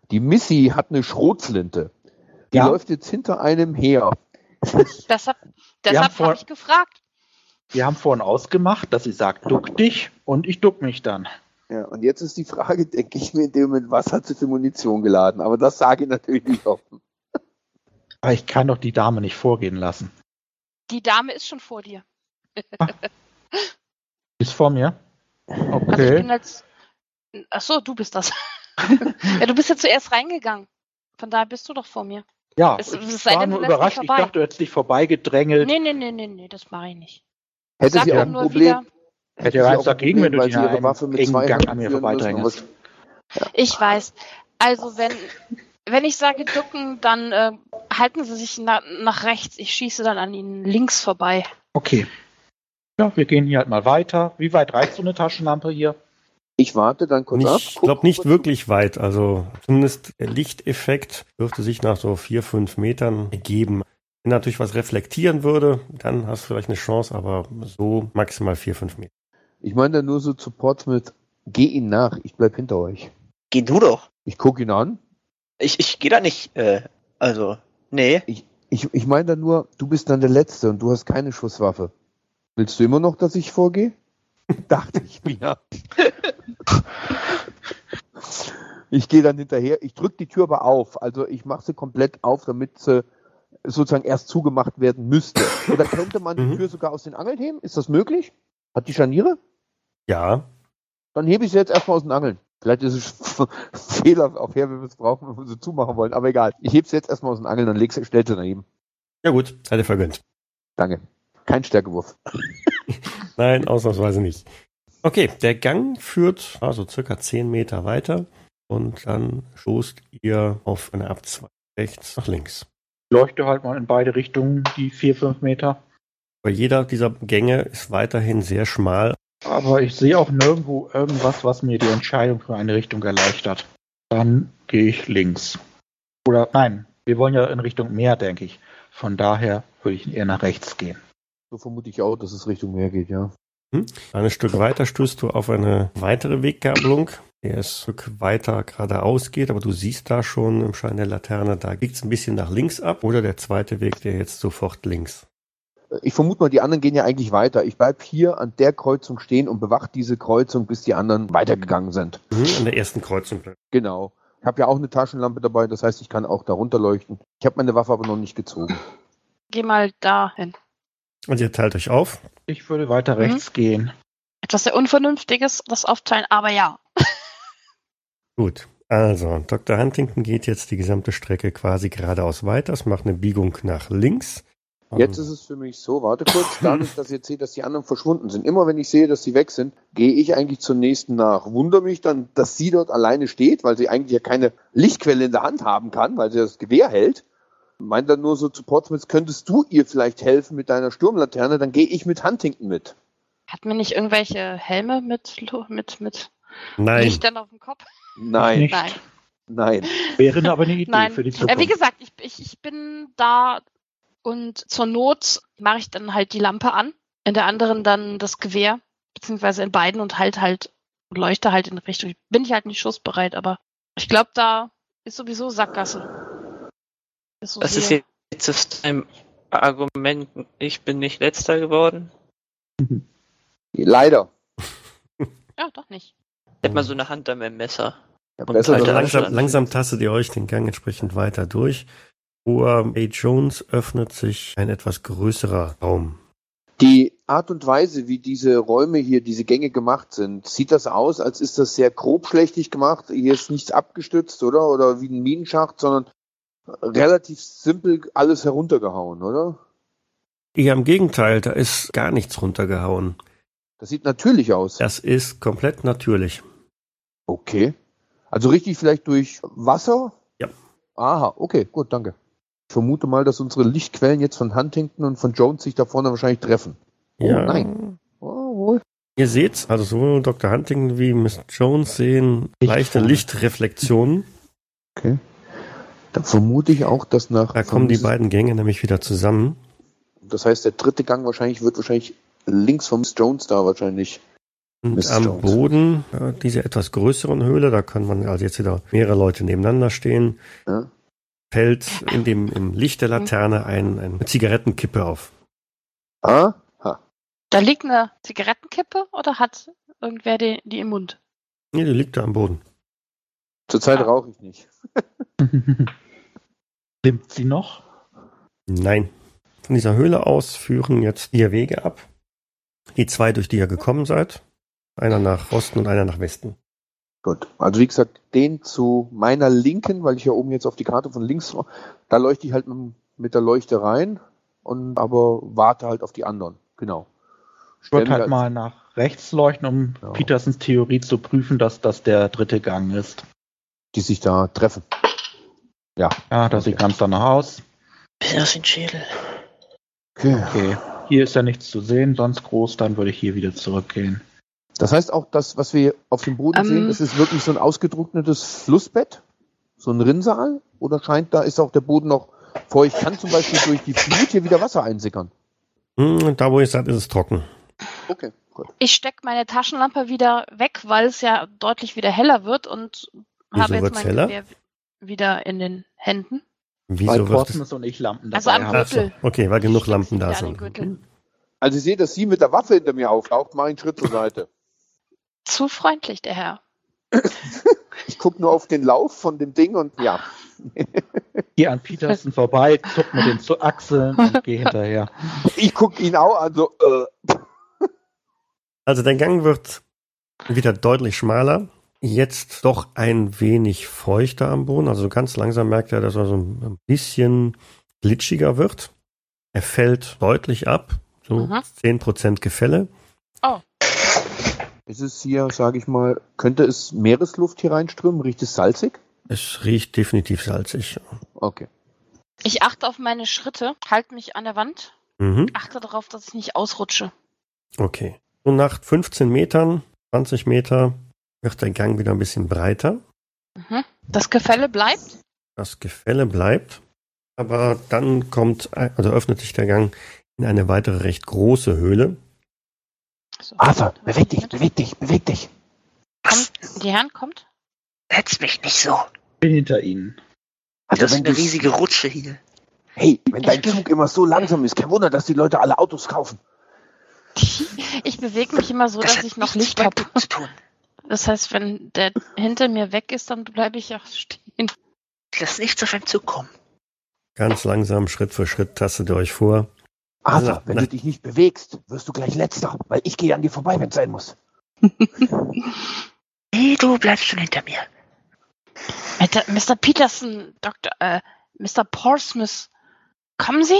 die Missy hat eine Schrotflinte. Die Ja. läuft jetzt hinter einem her. Deshalb, haben deshalb habe ich gefragt. Wir haben vorhin ausgemacht, dass sie sagt, duck dich und ich duck mich dann. Ja, und jetzt ist die Frage, denke ich mir in dem Moment, was hat sie für Munition geladen? Aber das sage ich natürlich nicht offen. Aber ich kann doch die Dame nicht vorgehen lassen. Die Dame ist schon vor dir. Ist vor mir? Also ich Okay. bin als. Ach so, du bist das. ja, du bist ja zuerst reingegangen. Von daher bist du doch vor mir. Ja, Es- ich es sei war denn, nur überrascht. Ich dachte, du hättest dich vorbeigedrängelt. Nee, nee, nee, nee, nee, das mache ich nicht. Hätte Sag sie auch ein Problem, wieder, hätte Ja, sie was dagegen, Problem, wenn du die ihre Waffe mit zwei Gang an mir was- ich weiß. Also wenn, wenn ich sage ducken, dann äh, halten sie sich na, nach rechts. Ich schieße dann an ihnen links vorbei. Okay. Ja, wir gehen hier halt mal weiter. Wie weit reicht so eine Taschenlampe hier? Ich warte dann kurz ab. Ich guck glaube nicht wirklich weit. Also zumindest der Lichteffekt dürfte sich nach so vier, fünf Metern ergeben. Wenn natürlich was reflektieren würde, dann hast du vielleicht eine Chance, aber so maximal vier, fünf Meter. Ich meine da nur so zu Portsmouth, geh ihn nach, ich bleib hinter euch. Geh du doch. Ich gucke ihn an. Ich, ich gehe da nicht, äh, also, nee. Ich, ich meine da nur, du bist dann der Letzte und du hast keine Schusswaffe. Willst du immer noch, dass ich vorgehe? Dachte ich mir. ich gehe dann hinterher, ich drücke die Tür aber auf. Also ich mache sie komplett auf, damit sie sozusagen erst zugemacht werden müsste. Oder könnte man die Mhm. Tür sogar aus den Angeln heben? Ist das möglich? Hat die Scharniere? Ja, Dann hebe ich sie jetzt erstmal aus den Angeln. Vielleicht ist es Fehler auf her, wenn wir es brauchen, wenn wir sie zumachen wollen. Aber egal. Ich hebe sie jetzt erstmal aus den Angeln und leg sie, stell sie daneben. ja gut, sei dir vergönnt. Danke. Kein Stärkewurf. Nein, ausnahmsweise nicht. Okay, der Gang führt also circa zehn Meter weiter und dann stoßt ihr auf eine Abzweigung rechts nach links. Leuchte halt mal in beide Richtungen, die vier, fünf Meter. Aber jeder dieser Gänge ist weiterhin sehr schmal. Aber ich sehe auch nirgendwo irgendwas, was mir die Entscheidung für eine Richtung erleichtert. Dann gehe ich links. Oder nein, wir wollen ja in Richtung Meer, denke ich. Von daher würde ich eher nach rechts gehen. So vermute ich auch, dass es Richtung Meer geht, ja. Ein Stück weiter stößt du auf eine weitere Weggabelung, der ein Stück weiter geradeaus geht, aber du siehst da schon im Schein der Laterne, da biegt es ein bisschen nach links ab oder der zweite Weg, der jetzt sofort links. Ich vermute mal, die anderen gehen ja eigentlich weiter. Ich bleib hier an der Kreuzung stehen und bewache diese Kreuzung, bis die anderen weitergegangen sind. Mhm, an der ersten Kreuzung. Genau. Ich habe ja auch eine Taschenlampe dabei, das heißt, ich kann auch darunter leuchten. Ich habe meine Waffe aber noch nicht gezogen. Geh mal dahin. Und ihr teilt euch auf. Ich würde weiter rechts gehen. Etwas sehr Unvernünftiges, das aufteilen, aber ja. Gut. Also, Dr. Huntington geht jetzt die gesamte Strecke quasi geradeaus weiter. Es macht eine Biegung nach links. Jetzt ist es für mich so, warte kurz, dadurch, dass ich jetzt sehe, dass die anderen verschwunden sind. Immer wenn ich sehe, dass sie weg sind, gehe ich eigentlich zur nächsten nach. Wundere mich dann, dass sie dort alleine steht, weil sie eigentlich ja keine Lichtquelle in der Hand haben kann, weil sie das Gewehr hält. Meint dann nur so zu Portsmouth, könntest du ihr vielleicht helfen mit deiner Sturmlaterne, dann gehe ich mit Huntington mit. Hatten wir nicht irgendwelche Helme mit, mit, mit Nein. Lichtern auf dem Kopf? Nein. Nein. nein. Wäre aber eine Idee Nein. für die Äh, Zukunft. wie gesagt, ich, ich, ich bin da und zur Not mache ich dann halt die Lampe an, in der anderen dann das Gewehr, beziehungsweise in beiden und halt halt leuchte halt in Richtung. Bin ich halt nicht schussbereit, aber ich glaube, da ist sowieso Sackgasse. So Das ist jetzt das ein Argument, ich bin nicht letzter geworden. Leider. Ja, doch nicht. Ich hab mal so eine Hand an meinem Messer. Ja, Und dann- langsam, langsam tastet ihr euch den Gang entsprechend weiter durch. Vor A. Jones öffnet sich ein etwas größerer Raum. Die Art und Weise, wie diese Räume hier, diese Gänge gemacht sind, sieht das aus, als ist das sehr grobschlächtig gemacht. Hier ist nichts abgestützt, oder? Oder wie ein Minenschacht, sondern relativ simpel alles heruntergehauen, oder? Eher im Gegenteil, da ist gar nichts runtergehauen. Das sieht natürlich aus. Das ist komplett natürlich. Okay. Also richtig vielleicht durch Wasser? Ja. Aha, okay, gut, danke. Ich vermute mal, dass unsere Lichtquellen jetzt von Huntington und von Jones sich da vorne wahrscheinlich treffen. Oh, ja. nein. Oh, wohl. Ihr seht, also sowohl Dr. Huntington wie Miss Jones sehen leichte. Lichtreflexionen. Okay. Da vermute ich auch, dass nach. Da kommen die beiden Gänge nämlich wieder zusammen. Das heißt, der dritte Gang wahrscheinlich wird wahrscheinlich links vom Miss Jones da wahrscheinlich. Und Miss am Jones. Boden äh, dieser etwas größeren Höhle, da kann man also jetzt wieder mehrere Leute nebeneinander stehen, Ja. fällt in dem im Licht der Laterne ein, eine Zigarettenkippe auf. Ah, ha. Da liegt eine Zigarettenkippe oder hat irgendwer die, die im Mund? Nee, die liegt da am Boden. Zurzeit Ah. rauche ich nicht. Nimmt sie noch? Nein. Von dieser Höhle aus führen jetzt vier Wege ab. Die zwei, durch die ihr gekommen seid. Einer nach Osten und einer nach Westen. Gut. Also wie gesagt, den zu meiner Linken, weil ich ja oben jetzt auf die Karte von links, da leuchte ich halt mit, der Leuchte rein und aber warte halt auf die anderen. Genau. Ich würde halt mal nach rechts leuchten, um Ja. Petersens Theorie zu prüfen, dass das der dritte Gang ist. die sich da treffen. Ja. Ja, das sieht ganz danach aus. Bisschen aus dem Schädel. Okay. Okay. Hier ist ja nichts zu sehen, sonst groß, dann würde ich hier wieder zurückgehen. Das heißt auch, das, was wir auf dem Boden Ähm. sehen, das ist wirklich so ein ausgetrocknetes Flussbett, so ein Rinnsal, oder scheint da ist auch der Boden noch feucht? Kann zum Beispiel durch die Flut hier wieder Wasser einsickern? Hm, Da, wo ihr seid, ist es trocken. Okay, gut. Ich stecke meine Taschenlampe wieder weg, weil es ja deutlich wieder heller wird und Wieso habe jetzt mein heller? Gewehr wieder in den Händen. Weil Wieso wird es? Portsmouth und ich Lampen Also dabei am haben. Ach so, Gürtel. okay, weil genug Lampen da sind. Gürtel. Also ich sehe, dass sie mit der Waffe hinter mir auftaucht, mache einen Schritt zur Seite. Zu freundlich, der Herr. Ich gucke nur auf den Lauf von dem Ding und ja. Gehe an Petersen vorbei, zuck mit den zu Achseln und gehe hinterher. Ich gucke ihn auch an, so, äh, Also der Gang wird wieder deutlich schmaler. Jetzt doch ein wenig feuchter am Boden. Also ganz langsam merkt er, dass er so ein bisschen glitschiger wird. Er fällt deutlich ab. So Mhm. 10% Gefälle. ist es hier, sage ich mal, könnte es Meeresluft hier reinströmen? Riecht es salzig? Es riecht definitiv salzig. Okay. Ich achte auf meine Schritte, halte mich an der Wand, Mhm. achte darauf, dass ich nicht ausrutsche. Okay. Und nach 15 Metern, 20 Meter wird der Gang wieder ein bisschen breiter. Mhm. Das Gefälle bleibt. Das Gefälle bleibt. Aber dann kommt, also öffnet sich der Gang in eine weitere recht große Höhle. So. Arthur, beweg dich, beweg dich, beweg dich. Kommt, die Herren kommt. Hetz mich nicht so. Bin hinter ihnen. Also Das ist eine riesige Rutsche hier. hey, wenn dein Zug immer so langsam ist, kein Wunder, dass die Leute alle Autos kaufen. Ich bewege mich immer so, Das dass ich noch Licht habe. Glück zu tun. Das heißt, wenn der hinter mir weg ist, dann bleibe ich auch stehen. Ich lass nichts auf einen Zug kommen. Ganz langsam, Schritt für Schritt tastet ihr euch vor. Arthur, Na, wenn na. du dich nicht bewegst, wirst du gleich letzter, weil ich gehe an dir vorbei, wenn es sein muss. Nee, du bleibst schon hinter mir. Mr. Mr. Peterson, Dr. Äh, Mr. Portsmouth, kommen Sie?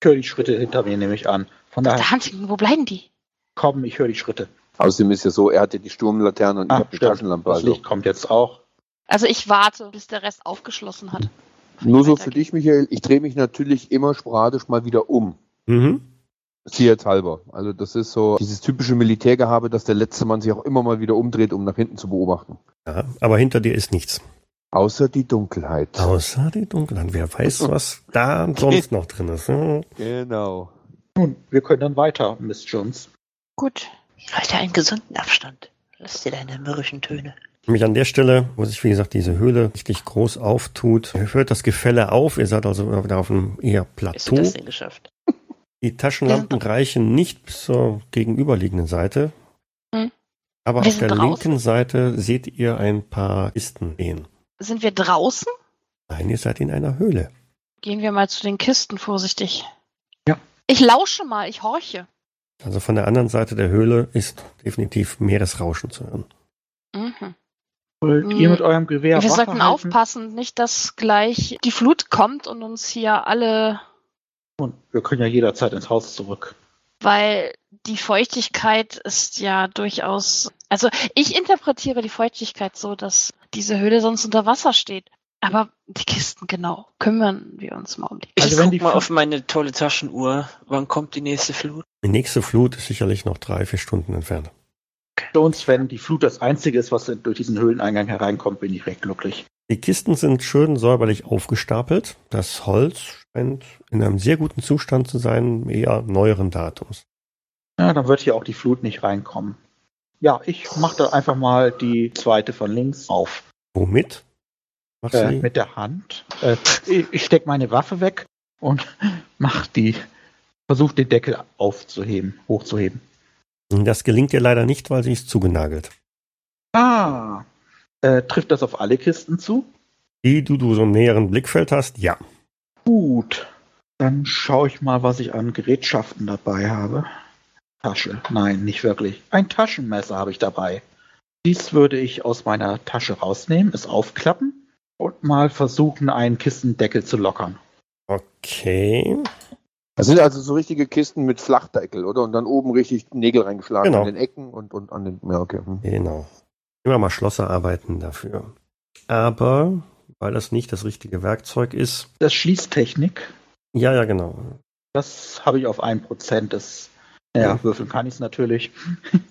Ich höre die Schritte hinter mir, nehme ich an. Von daher. Huntington, wo bleiben die? komm, ich höre die Schritte. Außerdem ist ja so, er hatte die Sturmlaterne und ich Ah, habe die stimmt. Taschenlampe. Das Also. Licht kommt jetzt auch. Also ich warte, bis der Rest aufgeschlossen hat. Nur so für dich, Michael, ich drehe mich natürlich immer sporadisch mal wieder um. Mhm. Sicherheitshalber. Also das ist so dieses typische Militärgehabe, dass der letzte Mann sich auch immer mal wieder umdreht, um nach hinten zu beobachten. Ja, aber hinter dir ist nichts. Außer die Dunkelheit. Außer die Dunkelheit. Wer weiß, was da sonst noch drin ist. Hm. Genau. Nun, wir können dann weiter, Miss Jones. Gut. Halte einen gesunden Abstand. Lass dir deine mürrischen Töne. Nämlich an der Stelle, wo sich, wie gesagt, diese Höhle richtig groß auftut, hört das Gefälle auf. Ihr seid also wieder auf einem eher Wie hast du Plateau. das denn geschafft? Die Taschenlampen reichen nicht bis zur gegenüberliegenden Seite. Hm. Aber Wir auf der draußen. linken Seite seht ihr ein paar Kisten stehen. Sind wir draußen? Nein, ihr seid in einer Höhle. Gehen wir mal zu den Kisten vorsichtig. Ja. Ich lausche mal, ich horche. Also von der anderen Seite der Höhle ist definitiv Meeresrauschen zu hören. Mhm. Wollt ihr mit eurem Gewehr wir sollten halten? aufpassen, nicht, dass gleich die Flut kommt und uns hier alle. Und wir können ja jederzeit ins Haus zurück. weil die Feuchtigkeit ist ja durchaus, also ich interpretiere die Feuchtigkeit so, dass diese Höhle sonst unter Wasser steht. Aber die Kisten, genau, kümmern wir uns mal um die Ich Also wenn guck die mal auf meine tolle Taschenuhr. Wann kommt die nächste Flut? Die nächste Flut ist sicherlich noch drei, vier Stunden entfernt. Jones, wenn die Flut das Einzige ist, was durch diesen Höhleneingang hereinkommt, bin ich recht glücklich. Die Kisten sind schön säuberlich aufgestapelt. Das Holz scheint in einem sehr guten Zustand zu sein, eher neueren Datums. Ja, dann wird hier auch die Flut nicht reinkommen. Ja, ich mache da einfach mal die zweite von links auf. Womit? Äh, mit der Hand. Äh, ich ich stecke meine Waffe weg und mach die, versuche den Deckel aufzuheben, hochzuheben. Das gelingt dir leider nicht, weil sie ist zugenagelt. Ah, äh, trifft das auf alle Kisten zu? Die du, du so im näheren Blickfeld hast, ja. Gut, dann schaue ich mal, was ich an Gerätschaften dabei habe. Tasche, nein, nicht wirklich. Ein Taschenmesser habe ich dabei. Dies würde ich aus meiner Tasche rausnehmen, es aufklappen und mal versuchen, einen Kistendeckel zu lockern. Okay. Das sind also so richtige Kisten mit Flachdeckel, oder? Und dann oben richtig Nägel reingeschlagen Genau. an den Ecken und, und an den. Ja, okay. Hm. Genau. Immer mal Schlosser arbeiten dafür. Aber, weil das nicht das richtige Werkzeug ist, Das Schließtechnik, ja, ja, genau. das habe ich auf 1%. Das, ja, Ja. würfeln kann ich es natürlich.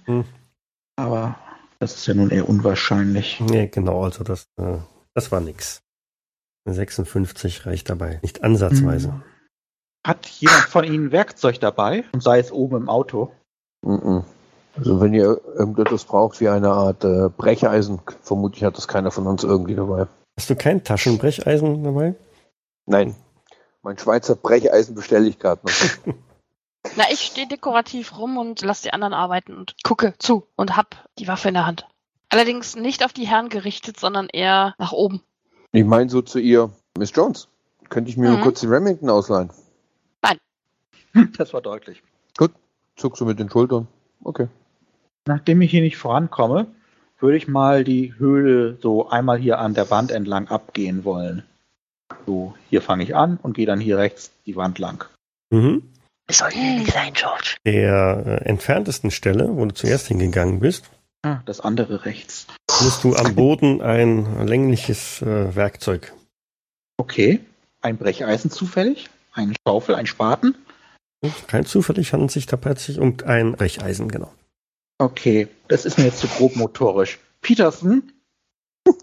Hm. Aber das ist ja nun eher unwahrscheinlich. Nee, genau, also das, äh, das war nix. 56 reicht dabei. Nicht ansatzweise. Hm. Hat jemand von Ihnen Werkzeug dabei? Und sei es oben im Auto? Mhm. Also wenn ihr irgendetwas braucht wie eine Art äh, Brecheisen, vermutlich hat das keiner von uns irgendwie dabei. Hast du kein Taschenbrecheisen dabei? Nein. Mein Schweizer Brecheisen bestelle ich gerade noch. Na, ich stehe dekorativ rum und lass die anderen arbeiten und gucke zu und hab die Waffe in der Hand. Allerdings nicht auf die Herren gerichtet, sondern eher nach oben. Ich meine so zu ihr, Miss Jones, könnte ich mir Mhm. nur kurz die Remington ausleihen? Das war deutlich. Zuckst du mit den Schultern? Okay. Nachdem ich hier nicht vorankomme, würde ich mal die Höhle so einmal hier an der Wand entlang abgehen wollen. So, hier fange ich an und gehe dann hier rechts die Wand lang. Mhm. Wir sollten hier nicht sein, George. Der äh, entferntesten Stelle, wo du zuerst hingegangen bist, Ah, das andere rechts. findest du am Boden ein längliches äh, Werkzeug. Okay, ein Brecheisen zufällig, eine Schaufel, ein Spaten. Kein zufällig handelt sich da plötzlich um ein Brecheisen, genau. Okay, das ist mir jetzt zu grob motorisch. Peterson,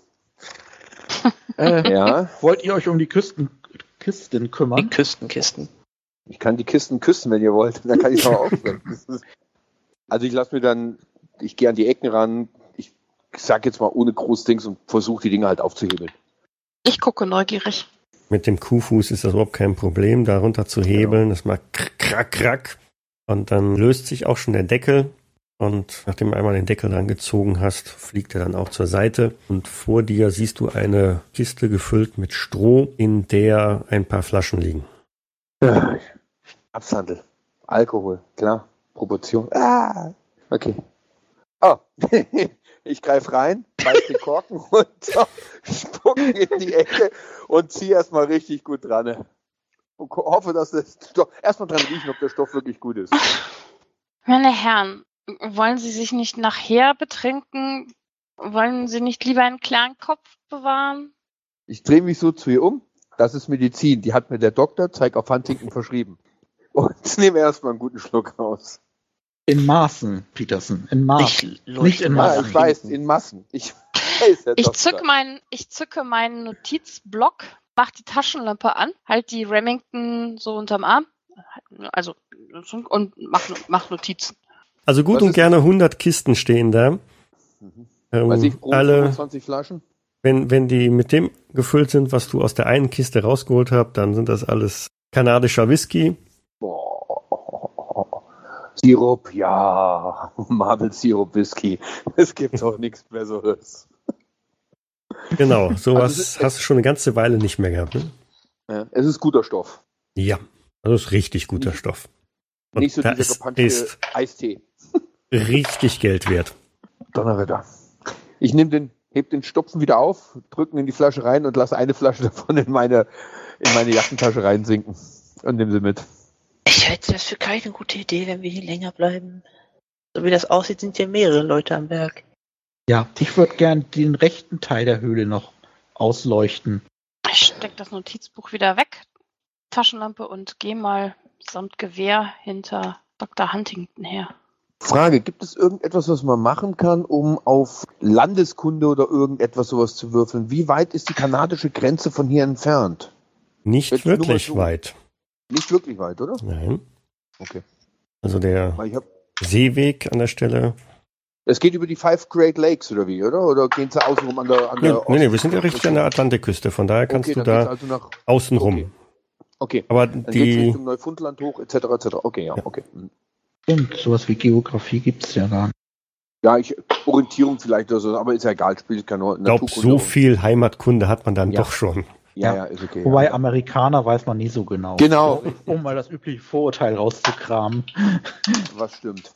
äh, Ja, wollt ihr euch um die Küsten, Kisten Die kümmern? Küstenkisten. ich kann die Kisten küssen, wenn ihr wollt. Dann kann ich auch aufhören. Also ich lasse mir dann, ich gehe an die Ecken ran, ich sag jetzt mal ohne Großdings und versuche die Dinge halt aufzuhebeln. Ich gucke neugierig. Mit dem Kuhfuß ist das überhaupt kein Problem, darunter zu hebeln. Das macht krack, krack, krack. Und dann löst sich auch schon der Deckel. Und nachdem du einmal den Deckel dran gezogen hast, fliegt er dann auch zur Seite. Und vor dir siehst du eine Kiste gefüllt mit Stroh, in der ein paar Flaschen liegen. Ja, Absandel. Alkohol, klar. Proportion. Ah, okay. Oh, ich greife rein, beiß den Korken runter, spuck in die Ecke und zieh erstmal richtig gut dran. Und hoffe, dass das Stoff, erstmal dran riechen, ob der Stoff wirklich gut ist. Meine Herren, wollen Sie sich nicht nachher betrinken? Wollen Sie nicht lieber einen klaren Kopf bewahren? Ich drehe mich so zu ihr um. Das ist Medizin. Die hat mir der Doktor, zeig auf Huntington, verschrieben. Und nehme erstmal einen guten Schluck raus. In Maßen, Peterson, in Maßen. Nicht, Nicht in Ja, Massen. ich weiß, in Massen. Ich weiß, Ich zücke meinen, ich zücke meinen Notizblock, mach die Taschenlampe an, halt die Remington so unterm Arm, also und mach, mach Notizen. Also gut Was und gerne 100 Kisten stehen da. Mhm. Ähm, Weiß ich, grob alle, 25 Flaschen? wenn, wenn die mit dem gefüllt sind, was du aus der einen Kiste rausgeholt hast, dann sind das alles kanadischer Whisky. Sirup, ja. Marble Sirup Whisky. Es gibt doch nichts Besseres. Genau, sowas Also ist- hast du schon eine ganze Weile nicht mehr gehabt. Ne? Ja, es ist guter Stoff. Ja, also ist richtig guter Stoff. Und Nicht so dieser ist, ist Eistee. richtig Geld wert. Donnerwetter. Ich nehme den, heb den Stopfen wieder auf, drücken in die Flasche rein und lasse eine Flasche davon in meine, in meine Jackentasche reinsinken. Und nehme sie mit. Ich halte das für keine gute Idee, wenn wir hier länger bleiben. So wie das aussieht, sind hier mehrere Leute am Berg. Ja, ich würde gern den rechten Teil der Höhle noch ausleuchten. Ich steck das Notizbuch wieder weg, Taschenlampe und gehe mal samt Gewehr hinter Dr. Huntington her. Frage, gibt es irgendetwas, was man machen kann, um auf Landeskunde oder irgendetwas sowas zu würfeln? Wie weit ist die kanadische Grenze von hier entfernt? Nicht Jetzt wirklich so. weit. Nicht wirklich weit, oder? Nein. Okay. Also der hab, Seeweg an der Stelle. es geht über die Five Great Lakes oder wie, oder? Oder gehen sie außenrum an der, an Nee, der nee, nee, wir sind ja richtig an der Atlantikküste, von daher kannst okay, du da also nach, außen rum. okay. okay. Aber Dann geht's die, Richtung Neufundland hoch, etc., etc. Okay, ja, Ja. okay. Hm. Stimmt, sowas wie Geografie gibt's ja gar nicht. Ja, ich, Orientierung vielleicht oder so, aber ist ja egal, spielt keine Rolle. ich glaube, so viel Heimatkunde hat man dann Ja. doch schon. Ja, Ja. ist okay. Wobei ja. Amerikaner weiß man nie so genau. Genau, Um mal das übliche Vorurteil rauszukramen. was stimmt.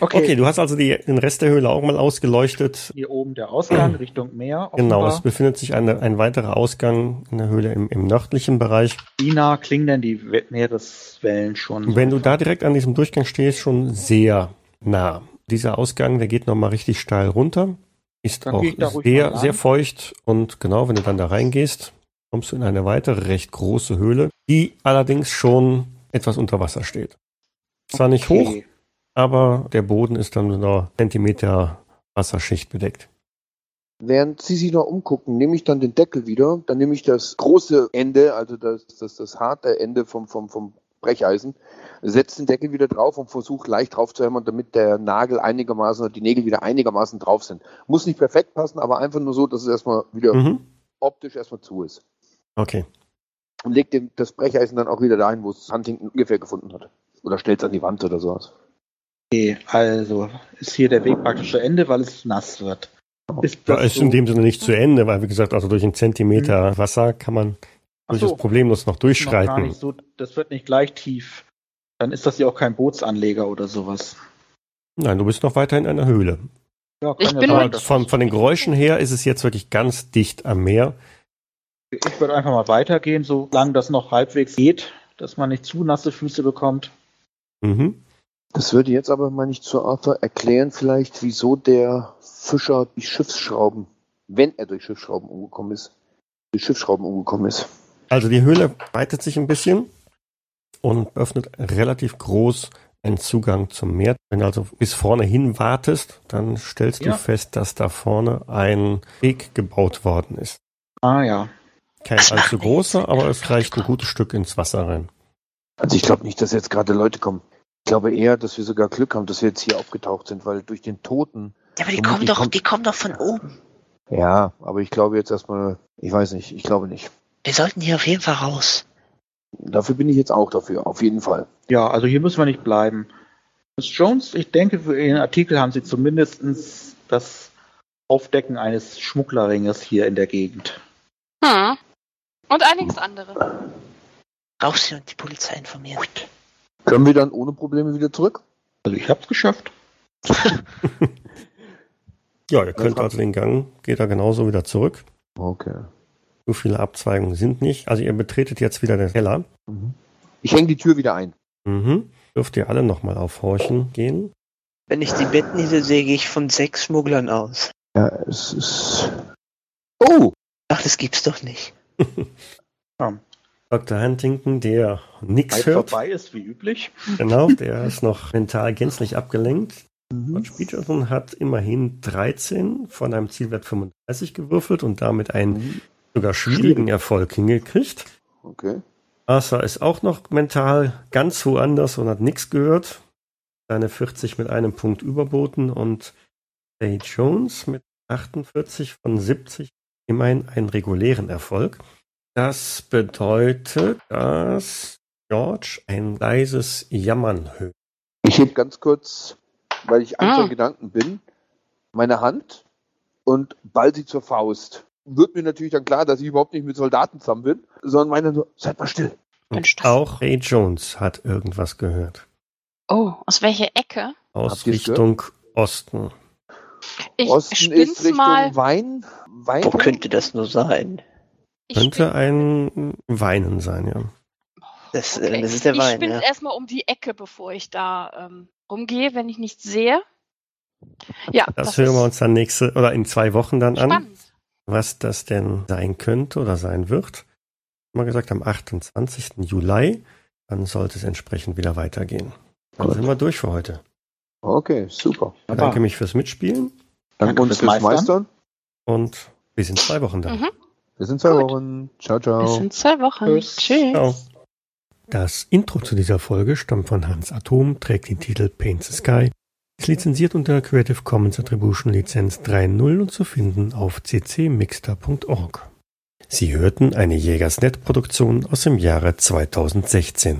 Okay, du hast also die, den Rest der Höhle auch mal ausgeleuchtet. Hier oben der Ausgang Richtung Meer. Genau, offenbar. es befindet sich eine, ein weiterer Ausgang in der Höhle im, im nördlichen Bereich. Wie nah klingen denn die We- Meereswellen schon? Wenn du da direkt an diesem Durchgang stehst, schon sehr nah. Dieser Ausgang, der geht nochmal richtig steil runter. Ist Dann auch sehr, sehr feucht. Und genau, wenn du dann da reingehst, kommst du in eine weitere recht große Höhle, die allerdings schon etwas unter Wasser steht. Zwar nicht hoch, aber der Boden ist dann mit einer Zentimeter Wasserschicht bedeckt. Während Sie sich noch umgucken, nehme ich dann den Deckel wieder, dann nehme ich das große Ende, also das, das, das harte Ende vom, vom, vom Brecheisen, setze den Deckel wieder drauf und versuche leicht drauf zu hämmern, damit der Nagel einigermaßen oder die Nägel wieder einigermaßen drauf sind. Muss nicht perfekt passen, aber einfach nur so, dass es erstmal wieder Mhm. optisch erstmal zu ist. Okay. Und legt den, das Brecheisen dann auch wieder dahin, wo es Huntington ungefähr gefunden hat. Oder stellt es an die Wand oder sowas. okay, also ist hier der Weg praktisch zu Ende, weil es nass wird. Ist Da das ist so? in dem Sinne nicht zu Ende, weil wie gesagt, also durch einen Zentimeter Wasser kann man durchaus so, problemlos noch noch durchschreiten. nicht so, das wird nicht gleich tief. Dann ist das ja auch kein Bootsanleger oder sowas. Nein, du bist noch weiter in einer Höhle. Ja, Ich bin ja dass- Von, von den Geräuschen her ist es jetzt wirklich ganz dicht am Meer. Ich würde einfach mal weitergehen, solange das noch halbwegs geht, dass man nicht zu nasse Füße bekommt. Mhm. Das würde jetzt aber mal nicht zu Arthur erklären, vielleicht, wieso der Fischer die Schiffsschrauben, wenn er durch Schiffsschrauben umgekommen ist, durch Schiffsschrauben umgekommen ist. Also die Höhle weitet sich ein bisschen und öffnet relativ groß einen Zugang zum Meer. Wenn du also bis vorne hin wartest, dann stellst du Ja. fest, dass da vorne ein Weg gebaut worden ist. Ah ja. Kein allzu großer, aber es reicht ein gutes Stück ins Wasser rein. Also ich glaube nicht, dass jetzt gerade Leute kommen. Ich glaube eher, dass wir sogar Glück haben, dass wir jetzt hier aufgetaucht sind, weil durch den Toten. Ja, aber die kommen doch, kommt- die kommen doch von oben. Ja, aber ich glaube jetzt erstmal, ich weiß nicht, ich glaube nicht. Wir sollten hier auf jeden Fall raus. Dafür bin ich jetzt auch dafür, auf jeden Fall. Ja, also hier müssen wir nicht bleiben. Miss Jones, ich denke, für Ihren Artikel haben Sie zumindest das Aufdecken eines Schmugglerringes hier in der Gegend. Hm. Und einiges andere. Raus hier und die Polizei informieren. Können wir dann ohne Probleme wieder zurück? Also ich habe es geschafft. Ja, ihr könnt also den Gang, geht da genauso wieder zurück. Okay. So viele Abzweigungen sind nicht. Also ihr betretet jetzt wieder den Keller. Mhm. Ich hänge die Tür wieder ein. Mhm. Dürft ihr alle nochmal aufhorchen gehen. Wenn ich die Betten hier sehe, gehe ich von sechs Schmugglern aus. Ja, es ist. Oh! Ach, das gibt's doch nicht. Dr. Huntington, der nichts hört. vorbei ist, wie üblich. Genau, der ist noch mental gänzlich abgelenkt. Mhm. George Peterson hat immerhin 13 von einem Zielwert 35 gewürfelt und damit einen Mhm. sogar schwierigen Erfolg hingekriegt. Okay. Arthur ist auch noch mental ganz woanders und hat nichts gehört. Seine 40 mit einem Punkt überboten und Day Jones mit 48 von 70 immerhin einen regulären Erfolg. Das bedeutet, dass George ein leises Jammern hört. Ich heb ganz kurz, weil ich Ah. einfach Gedanken bin, meine Hand und ball sie zur Faust. Wird mir natürlich dann klar, dass ich überhaupt nicht mit Soldaten zusammen bin, sondern meine nur, seid mal still. Und auch Ray Jones hat irgendwas gehört. Oh, aus welcher Ecke? Aus Richtung Osten. Ich Osten ist Richtung mal. Wein. Wein. Wo könnte das nur sein? Ich Könnte ein Weinen sein, ja. Das, äh, Okay. das ist der ich Wein, spinne ja. erstmal um die Ecke, bevor ich da ähm, rumgehe, wenn ich nichts sehe. Ja, Das, hören ist wir uns dann nächste oder in zwei Wochen dann an, spannend. was das denn sein könnte oder sein wird. Mal gesagt, am 28. Juli, dann sollte es entsprechend wieder weitergehen. Dann Gut. sind wir durch für heute. Okay, super. Ich bedanke mich fürs Mitspielen Danke Danke uns fürs fürs Meistern. und bis in zwei Wochen dann. Mhm. Bis in zwei Gut. Wochen. Ciao, Bis ciao. in zwei Wochen. Tschüss. Tschüss. Ciao. Das Intro zu dieser Folge stammt von Hans Atom, trägt den Titel Paint the Sky, ist lizenziert unter Creative Commons Attribution Lizenz 3.0 und zu finden auf ccmixter.org. Sie hörten eine Jägersnet-Produktion aus dem Jahre 2016.